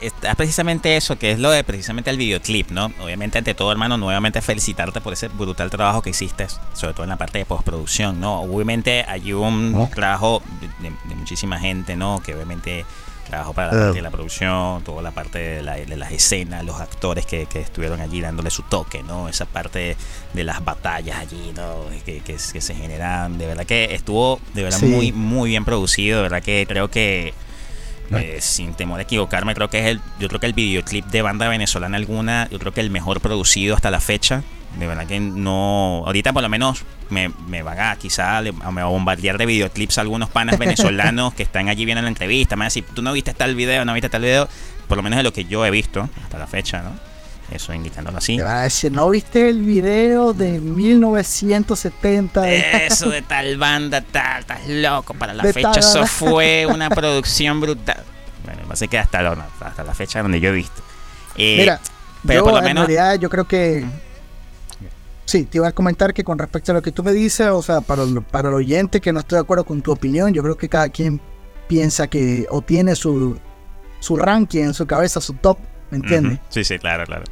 Está precisamente eso, que es lo de precisamente el videoclip, ¿no? Obviamente, ante todo, hermano, nuevamente felicitarte por ese brutal trabajo que hiciste, sobre todo en la parte de postproducción, ¿no? Obviamente hay un trabajo de, muchísima gente, ¿no? Que obviamente trabajó para la parte de la producción, toda la parte de, las escenas, los actores que, estuvieron allí dándole su toque, ¿no? Esa parte de las batallas allí, ¿no? Que, que, se generan, de verdad que estuvo de verdad muy, muy bien producido, de verdad que creo que eh, sin temor a equivocarme, creo que es el, yo creo que el videoclip de banda venezolana alguna, yo creo que el mejor producido hasta la fecha. De verdad que no, ahorita por lo menos me, me van a quizá a, me bombardear de videoclips algunos panas venezolanos que están allí viendo la entrevista. Me van a decir, tú no viste tal video, no viste tal video, por lo menos de lo que yo he visto hasta la fecha, ¿no? Eso indicándolo así. Te a decir, ¿no viste el video de 1970? Eso de tal banda, tal, estás loco. Para la fecha, eso fue una producción brutal. Bueno, me que hasta, hasta la fecha donde yo he visto. Eh, Mira, pero por lo menos. En realidad, yo creo que. Sí, te iba a comentar que con respecto a lo que tú me dices, o sea, para, para el oyente que no estoy de acuerdo con tu opinión, yo creo que cada quien piensa que o tiene su, su ranking en su cabeza, su top ¿me entiendes? Sí, sí, claro, claro.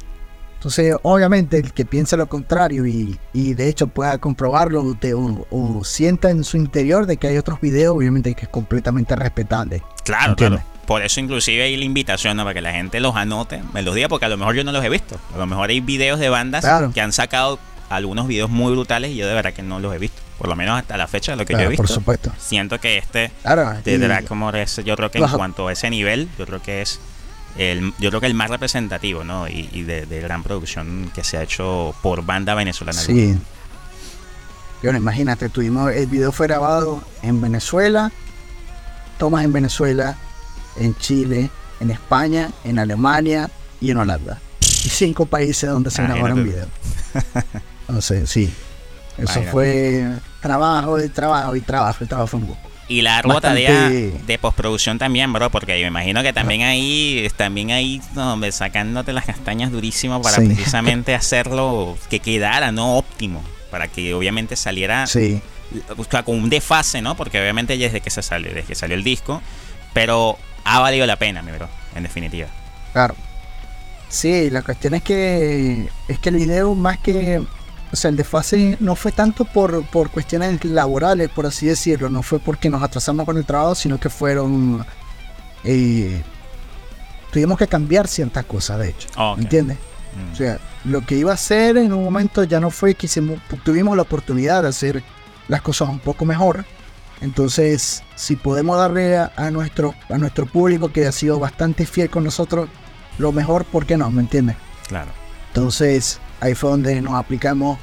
Entonces, obviamente, el que piensa lo contrario y, y de hecho pueda comprobarlo o, sienta en su interior de que hay otros videos, obviamente que es completamente respetable. Claro, claro. Por eso inclusive hay la invitación, ¿no? Para que la gente los anote, me los diga, porque a lo mejor yo no los he visto. A lo mejor hay videos de bandas que han sacado algunos videos muy brutales y yo de verdad que no los he visto. Por lo menos hasta la fecha de lo que yo he visto. Por supuesto. Siento que este de Dragmore es, yo creo que en cuanto a ese nivel, yo creo que es yo creo que el más representativo, ¿no? Y, de, gran producción que se ha hecho por banda venezolana. Sí. Bueno, imagínate, tuvimos, el video fue grabado en Venezuela, tomas en Venezuela, en Chile, en España, en Alemania y en Holanda. Y cinco países donde se grabaron videos. Entonces, sí. Eso fue trabajo y trabajo y trabajo y trabajo fue un poco. Y la ruta de postproducción también, bro, porque yo me imagino que también ahí, también ahí, no, sacándote las castañas durísimo para precisamente hacerlo que quedara, ¿no? Óptimo, para que obviamente saliera sí. con un desfase, ¿no? Porque obviamente desde que se sale, desde que salió el disco, pero ha valido la pena, mi bro, en definitiva. Claro. Sí, la cuestión es que es que el video más que o sea, el desfase no fue tanto por, por cuestiones laborales, por así decirlo, no fue porque nos atrasamos con el trabajo, sino que fueron... Eh, tuvimos que cambiar ciertas cosas, de hecho. ¿Me ¿Entiendes? Mm. O sea, lo que iba a hacer en un momento ya no fue que tuvimos la oportunidad de hacer las cosas un poco mejor. Entonces, si podemos darle a, a, nuestro, a nuestro público que ha sido bastante fiel con nosotros, lo mejor, ¿por qué no? ¿Me entiendes? Claro. Entonces, ahí fue donde nos aplicamos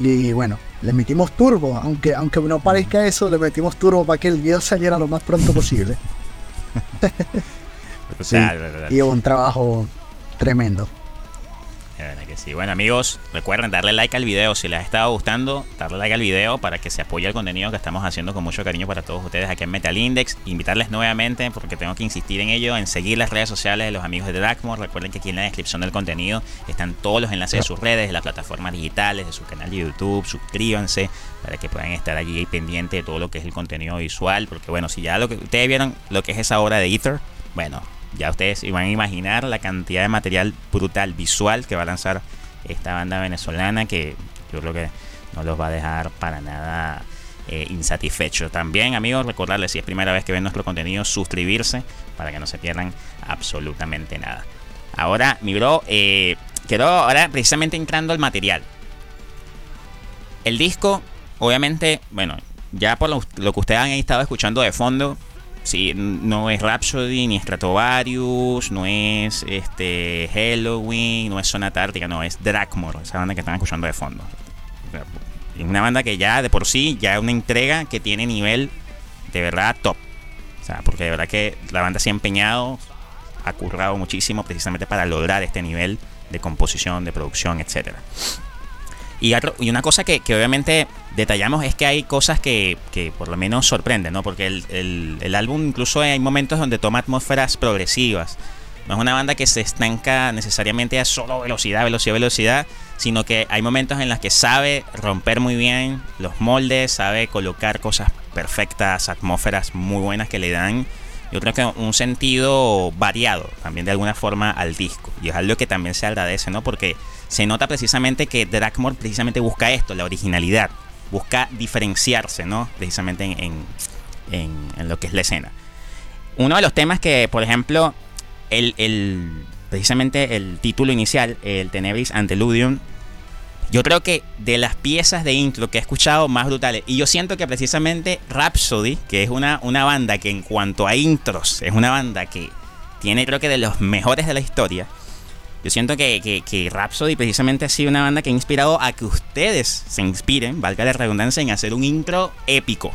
y bueno, le metimos turbo, aunque, aunque no parezca eso, le metimos turbo para que el video saliera lo más pronto posible. sí, y un trabajo tremendo que sí. Bueno, amigos, recuerden darle like al video si les ha estado gustando. Darle like al video para que se apoye el contenido que estamos haciendo con mucho cariño para todos ustedes aquí en Metal Index. Invitarles nuevamente, porque tengo que insistir en ello, en seguir las redes sociales de los amigos de Dragmore. Recuerden que aquí en la descripción del contenido están todos los enlaces de sus redes, de las plataformas digitales, de su canal de YouTube. Suscríbanse para que puedan estar allí pendientes de todo lo que es el contenido visual. Porque, bueno, si ya lo que ustedes vieron lo que es esa obra de Ether, bueno, ya ustedes iban a imaginar la cantidad de material brutal visual que va a lanzar esta banda venezolana que yo creo que no los va a dejar para nada eh, insatisfechos. También, amigos, recordarles si es primera vez que ven nuestro contenido, suscribirse para que no se pierdan absolutamente nada. Ahora, mi bro, eh, quedó ahora precisamente entrando al material. El disco, obviamente, bueno, ya por lo que ustedes han estado escuchando de fondo, Sí, no es Rhapsody, ni Stratovarius, no es este Halloween, no es Zona Tártica, no, es Dragmore, esa banda que están escuchando de fondo. Es una banda que ya de por sí, ya es una entrega que tiene nivel de verdad top. O sea, porque de verdad que la banda se ha empeñado, ha currado muchísimo precisamente para lograr este nivel de composición, de producción, etcétera. Y, una cosa que, obviamente detallamos es que hay cosas que, por lo menos sorprenden, ¿no? Porque el, álbum incluso hay momentos donde toma atmósferas progresivas. No es una banda que se estanca necesariamente a solo velocidad, velocidad, velocidad, sino que hay momentos en los que sabe romper muy bien los moldes, sabe colocar cosas perfectas, atmósferas muy buenas que le dan yo creo que un sentido variado también de alguna forma al disco. Y es algo que también se agradece, ¿no? Porque se nota precisamente que Dragmore precisamente busca esto, la originalidad, busca diferenciarse, ¿no? Precisamente en, en, lo que es la escena. Uno de los temas que, por ejemplo, el, el precisamente el título inicial, el Tenebris Anteludium, yo creo que de las piezas de intro que he escuchado más brutales, y yo siento que precisamente Rhapsody, que es una, una banda que en cuanto a intros, es una banda que tiene creo que de los mejores de la historia, yo siento que, que, Rhapsody precisamente ha sido una banda que ha inspirado a que ustedes se inspiren, valga la redundancia, en hacer un intro épico,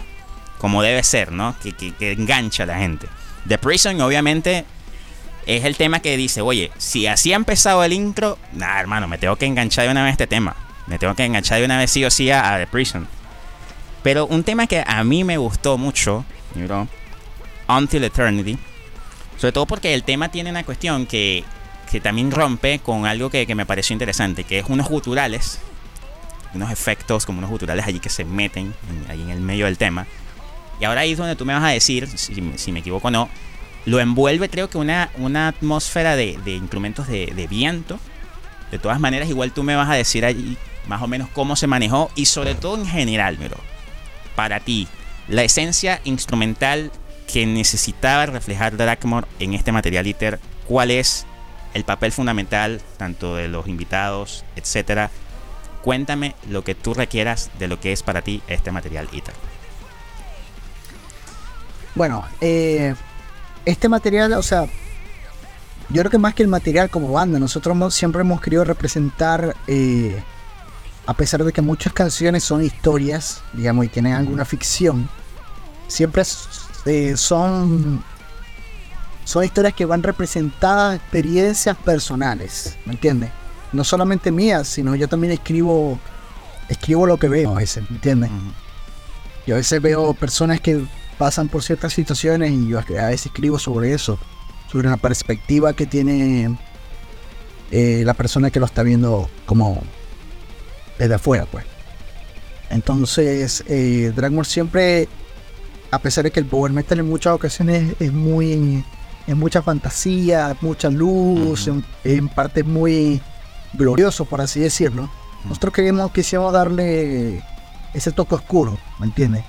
como debe ser, ¿no? Que, que engancha a la gente. The Prison, obviamente, es el tema que dice, oye, si así ha empezado el intro, nada, hermano, me tengo que enganchar de una vez este tema. Me tengo que enganchar de una vez sí o sí a, The Prison. Pero un tema que a mí me gustó mucho, bro, Until Eternity, sobre todo porque el tema tiene una cuestión que, que también rompe con algo que, me pareció interesante, que es unos guturales, unos efectos como unos guturales allí que se meten ahí en el medio del tema. Y ahora ahí es donde tú me vas a decir, si, si me equivoco o no, lo envuelve creo que una, una atmósfera de, instrumentos de, viento. De todas maneras, igual tú me vas a decir allí más o menos cómo se manejó y sobre todo en general, pero para ti, la esencia instrumental que necesitaba reflejar Dragmore en este material ITER, ¿cuál es el papel fundamental tanto de los invitados, etcétera? Cuéntame lo que tú requieras de lo que es para ti este material ITER. Bueno, eh, este material, o sea, yo creo que más que el material como banda, nosotros siempre hemos querido representar, eh, a pesar de que muchas canciones son historias, digamos, y tienen alguna ficción, siempre eh, son, son historias que van representadas experiencias personales, ¿me entiendes? No solamente mías, sino yo también escribo, escribo lo que veo a veces, ¿me entiendes? Yo a veces veo personas que pasan por ciertas situaciones y yo a veces escribo sobre eso, sobre la perspectiva que tiene eh, la persona que lo está viendo como desde afuera, pues. Entonces, eh, siempre, a pesar de que el power metal en muchas ocasiones es muy, en mucha fantasía, mucha luz, en, parte muy glorioso, por así decirlo. Nosotros queríamos, quisimos darle ese toque oscuro, ¿me entiendes?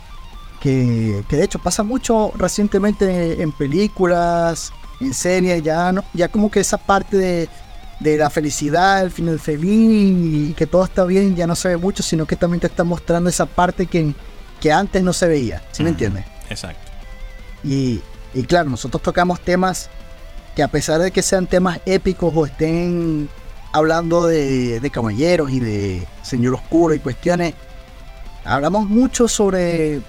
Que, de hecho pasa mucho recientemente en películas, en series, ya, no, ya como que esa parte de, la felicidad, el final feliz y que todo está bien ya no se ve mucho, sino que también te está mostrando esa parte que, que antes no se veía, ¿sí me entiendes? Exacto. Y, y claro, nosotros tocamos temas que a pesar de que sean temas épicos o estén hablando de, de caballeros y de señor oscuro y cuestiones, hablamos mucho sobre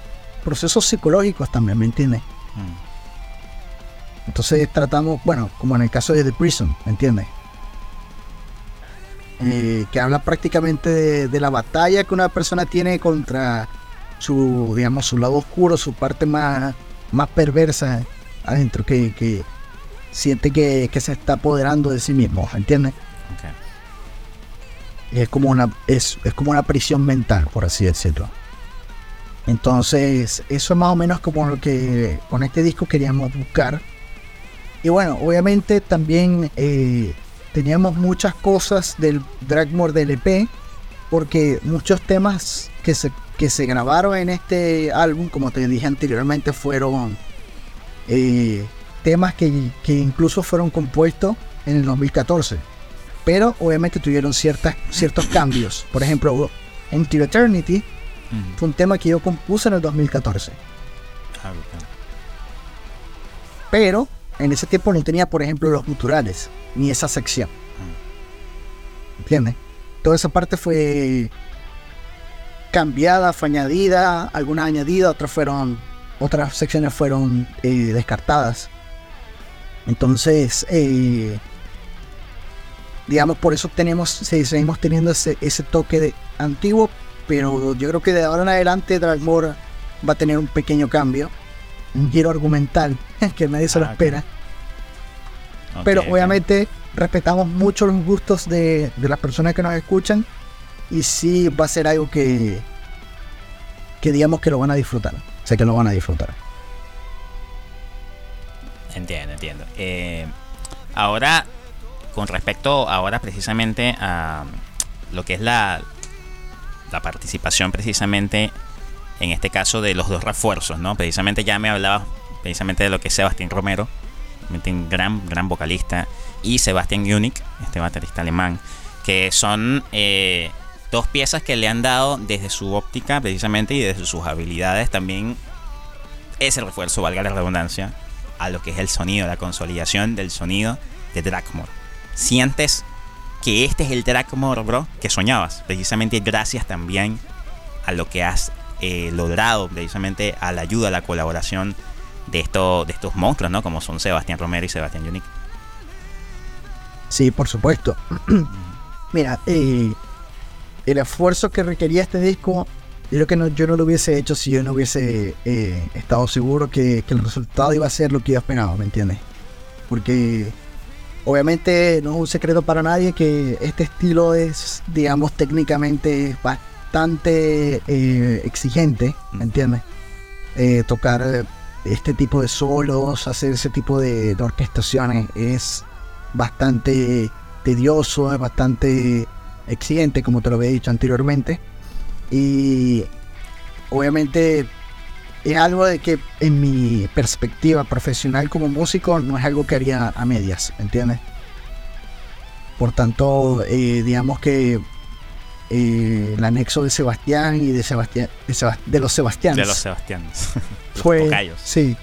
procesos psicológicos también, ¿me entiendes? Mm. Entonces tratamos, bueno, como en el caso de The Prison, ¿me entiendes? Eh, que habla prácticamente de, la batalla que una persona tiene contra su, digamos, su lado oscuro, su parte más, más perversa adentro, que, siente que, se está apoderando de sí mismo, ¿entiendes? Es como una es, es como una prisión mental, por así decirlo. Entonces, eso es más o menos como lo que con este disco queríamos buscar. Y bueno, obviamente también eh, teníamos muchas cosas del Dragmore del EP, porque muchos temas que se, que se grabaron en este álbum, como te dije anteriormente, fueron eh, temas que, que, incluso fueron compuestos en el 2014. Pero obviamente tuvieron ciertas, ciertos cambios. Por ejemplo, Into Eternity fue un tema que yo compuse en el 2014. Ah, Pero en ese tiempo no tenía, por ejemplo, los culturales, ni esa sección. ¿Entiendes? Toda esa parte fue cambiada, fue añadida, algunas añadidas, otras fueron, otras secciones fueron eh, descartadas. Entonces, eh, digamos, por eso tenemos, seguimos teniendo ese, ese toque de antiguo, pero yo creo que de ahora en adelante Dragmore va a tener un pequeño cambio, un giro argumental que nadie se lo ah, espera. pero obviamente respetamos mucho los gustos de, las personas que nos escuchan y sí va a ser algo que, que digamos que lo van a disfrutar. Sé que lo van a disfrutar. Entiendo, entiendo. Eh, ahora, con respecto ahora precisamente a lo que es la, la participación precisamente en este caso de los dos refuerzos, ¿no? Precisamente ya me hablaba precisamente de lo que es Sebastián Romero, un gran, gran vocalista, y Sebastián Unic, este baterista alemán, que son eh, dos piezas que le han dado desde su óptica precisamente y desde sus habilidades también ese refuerzo, valga la redundancia, a lo que es el sonido, la consolidación del sonido de Dragmore. Sientes que este es el Dragmore, bro, que soñabas, precisamente gracias también a lo que has eh, logrado, precisamente a la ayuda, a la colaboración de, esto, de estos monstruos, ¿no? Como son Sebastián Romero y Sebastián Unique. Sí, por supuesto. Mira, eh, el esfuerzo que requería este disco, creo que yo no lo hubiese hecho si yo no hubiese eh, estado seguro que, el resultado iba a ser lo que yo esperaba, ¿me entiendes? Porque obviamente no es un secreto para nadie que este estilo es, digamos, técnicamente bastante eh, exigente, ¿me entiendes? tocar este tipo de solos, hacer ese tipo de orquestaciones es bastante tedioso, es bastante exigente, como te lo había dicho anteriormente. Y obviamente es algo de que en mi perspectiva profesional como músico no es algo que haría a medias, ¿entiendes? Por tanto, eh, digamos que eh, el anexo de Sebastián y de Sebastián de, los Sebastianes. De los Sebastianes. fue, sí,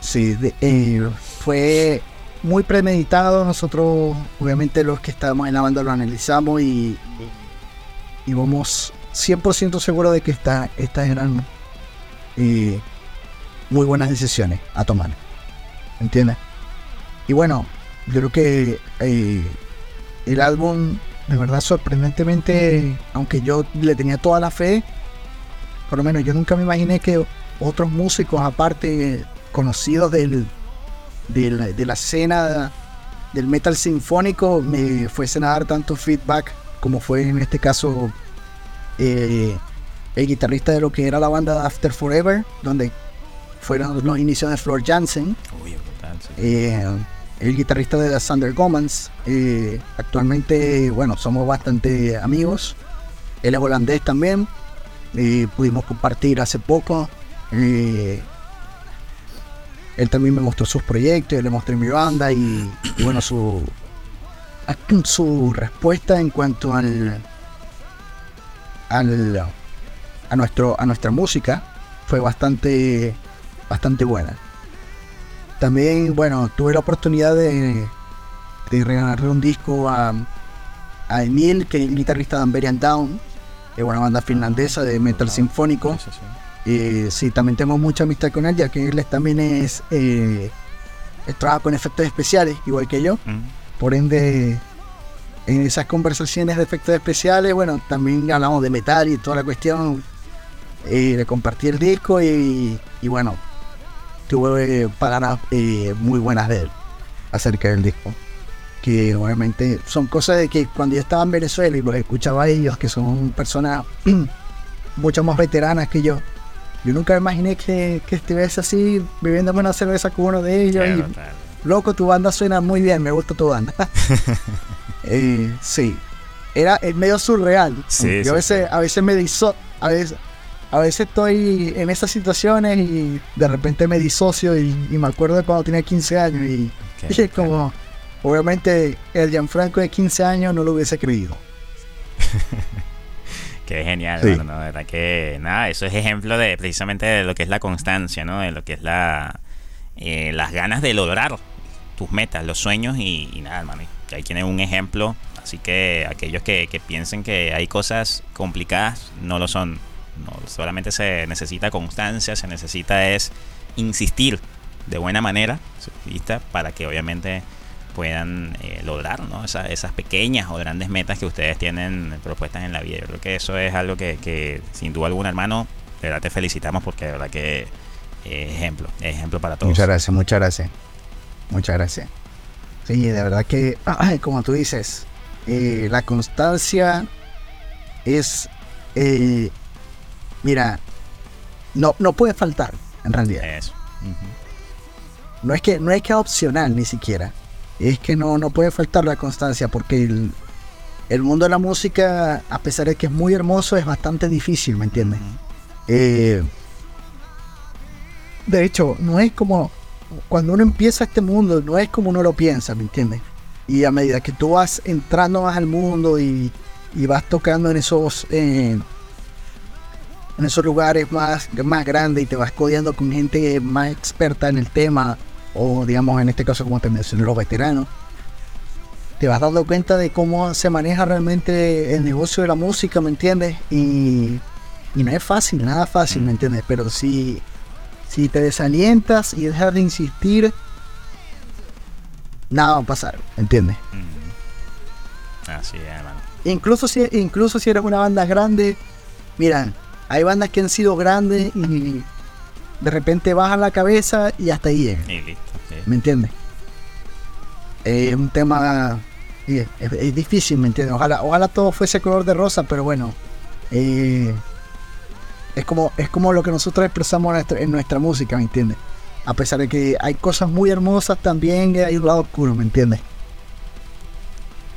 sí, eh, fue muy premeditado. Nosotros, obviamente, los que estamos en la banda lo analizamos y, y vamos 100% seguros de que esta, estas eran eh, muy buenas decisiones a tomar. ¿Entiendes? Y bueno, yo creo que eh, el álbum, de verdad, sorprendentemente, aunque yo le tenía toda la fe, por lo menos yo nunca me imaginé que otros músicos, aparte conocidos del, de la, escena del metal sinfónico me fuesen a dar tanto feedback como fue en este caso eh, el guitarrista de lo que era la banda After Forever, donde fueron los inicios de Floor Jansen. Eh, el guitarrista de Thunder Gomans. Eh, actualmente, bueno, somos bastante amigos. Él es holandés también. pudimos compartir hace poco. Él también me mostró sus proyectos, yo le mostré mi banda y, bueno, su, su respuesta en cuanto al, al a nuestro a nuestra música fue bastante bastante buena. También, bueno, tuve la oportunidad de, de regalarle un disco a, a Emil, que es el guitarrista de Amberian Down, es una banda finlandesa de metal sinfónico. Y sí, también tengo mucha amistad con él, ya que él también es, eh, trabaja con efectos especiales, igual que yo. Mm. Por ende, en esas conversaciones de efectos especiales, bueno, también hablamos de metal y toda la cuestión. Eh, de compartir el disco y, bueno, tuve palabras eh, muy buenas de él acerca del disco. Que obviamente son cosas de que cuando yo estaba en Venezuela y los escuchaba a ellos, que son personas mucho más veteranas que yo, yo nunca me imaginé que, que estuviese así bebiendo una cerveza con uno de ellos. y, Loco, tu banda suena muy bien, me gusta tu banda. Eh, sí, era medio surreal. yo a veces, a veces me diso, a veces, a veces estoy en esas situaciones y de repente me disocio y, me acuerdo de cuando tenía 15 años y, y como, obviamente el Gianfranco de 15 años no lo hubiese creído. Qué genial, bueno, ¿no? verdad que nada, eso es ejemplo de precisamente de lo que es la constancia, ¿no? De lo que es la eh, las ganas de lograr tus metas, los sueños y, nada, hermano. Ahí tiene un ejemplo, así que aquellos que, que, piensen que hay cosas complicadas, no lo son. No, solamente se necesita constancia, se necesita es insistir de buena manera, para que obviamente puedan eh, lograr ¿no? esas pequeñas o grandes metas que ustedes tienen propuestas en la vida. Yo creo que eso es algo que, sin duda alguna, hermano, de verdad te felicitamos porque de verdad que es ejemplo, ejemplo para todos. Muchas gracias, muchas gracias. Muchas gracias. Sí, de verdad que, como tú dices, eh, la constancia es, eh, mira, no, no puede faltar, en realidad. Eso. no es que no es que opcional ni siquiera. Es que no, no puede faltar la constancia porque el, el mundo de la música, a pesar de que es muy hermoso, es bastante difícil, ¿me entiendes? Eh, de hecho, no es como cuando uno empieza este mundo, no es como uno lo piensa, ¿me entiendes? Y a medida que tú vas entrando más al mundo y, y vas tocando en esos eh, en esos lugares más, más grandes y te vas codeando con gente más experta en el tema, o digamos en este caso como te mencioné, los veteranos, te vas dando cuenta de cómo se maneja realmente el negocio de la música, ¿me entiendes? Y, y no es fácil, nada fácil, ¿me entiendes? Pero si, si te desalientas y dejas de insistir, nada va a pasar, ¿me entiendes? Mm. Así es, hermano. Incluso si, incluso si eres una banda grande, mira, hay bandas que han sido grandes y de repente bajan la cabeza y hasta ahí llegan. Y listo. sí. ¿Me entiendes? Es un tema. Es, es difícil, ¿me entiendes? Ojalá, ojalá todo fuese color de rosa, pero bueno. eh, es como es como lo que nosotros expresamos en nuestra, en nuestra música, ¿me entiendes? A pesar de que hay cosas muy hermosas, también hay un lado oscuro, ¿me entiendes?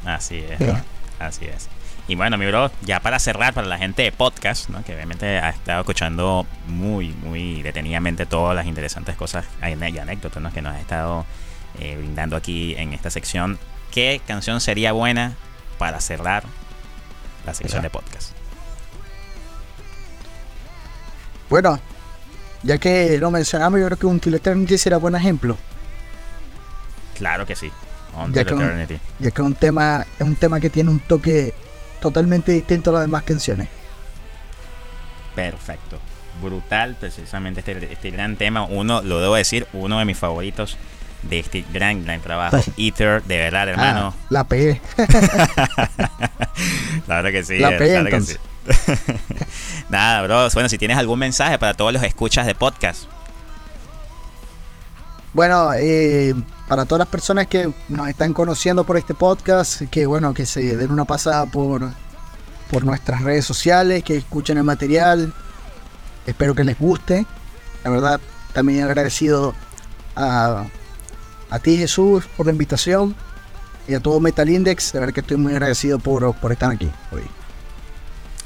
Así es. Sí. Así es. Y bueno, mi bro, ya para cerrar, para la gente de podcast, ¿no? que obviamente ha estado escuchando muy, muy detenidamente todas las interesantes cosas y anécdotas ¿no? que nos ha estado eh, brindando aquí en esta sección, ¿qué canción sería buena para cerrar la sección de podcast? Bueno, ya que lo mencionamos, yo creo que un Till Eternity será buen ejemplo. Claro que sí. Ya que un-. Ya que es un tema, es un tema que tiene un toque totalmente distinto a las demás canciones. Perfecto. Brutal, precisamente este, este gran tema. Uno, lo debo decir, uno de mis favoritos de este gran, gran trabajo. Ether, de verdad, hermano. Ah, la pegué. Claro que sí. La pegué, claro que entonces. sí. Nada, bro. Bueno, si tienes algún mensaje para todos los escuchas de podcast. Bueno, eh, para todas las personas que nos están conociendo por este podcast, que bueno, que se den una pasada por, por nuestras redes sociales, que escuchen el material. Espero que les guste. La verdad, también agradecido a, a ti, Jesús, por la invitación. Y a todo Metal Index, de verdad que estoy muy agradecido por, por estar aquí hoy.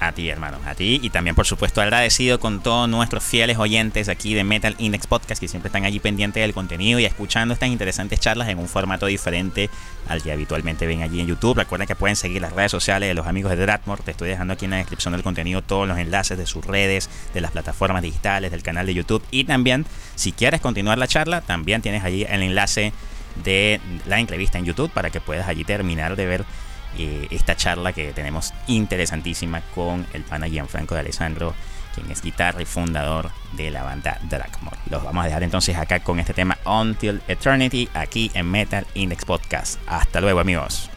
A ti, hermano, a ti. Y también, por supuesto, agradecido con todos nuestros fieles oyentes aquí de Metal Index Podcast que siempre están allí pendientes del contenido y escuchando estas interesantes charlas en un formato diferente al que habitualmente ven allí en YouTube. Recuerden que pueden seguir las redes sociales de los amigos de Dratmore. Te estoy dejando aquí en la descripción del contenido todos los enlaces de sus redes, de las plataformas digitales, del canal de YouTube. Y también, si quieres continuar la charla, también tienes allí el enlace de la entrevista en YouTube para que puedas allí terminar de ver eh, esta charla que tenemos interesantísima con el pana Gianfranco de Alessandro, quien es guitarra y fundador de la banda Dragmore. Los vamos a dejar entonces acá con este tema Until Eternity, aquí en Metal Index Podcast. Hasta luego amigos.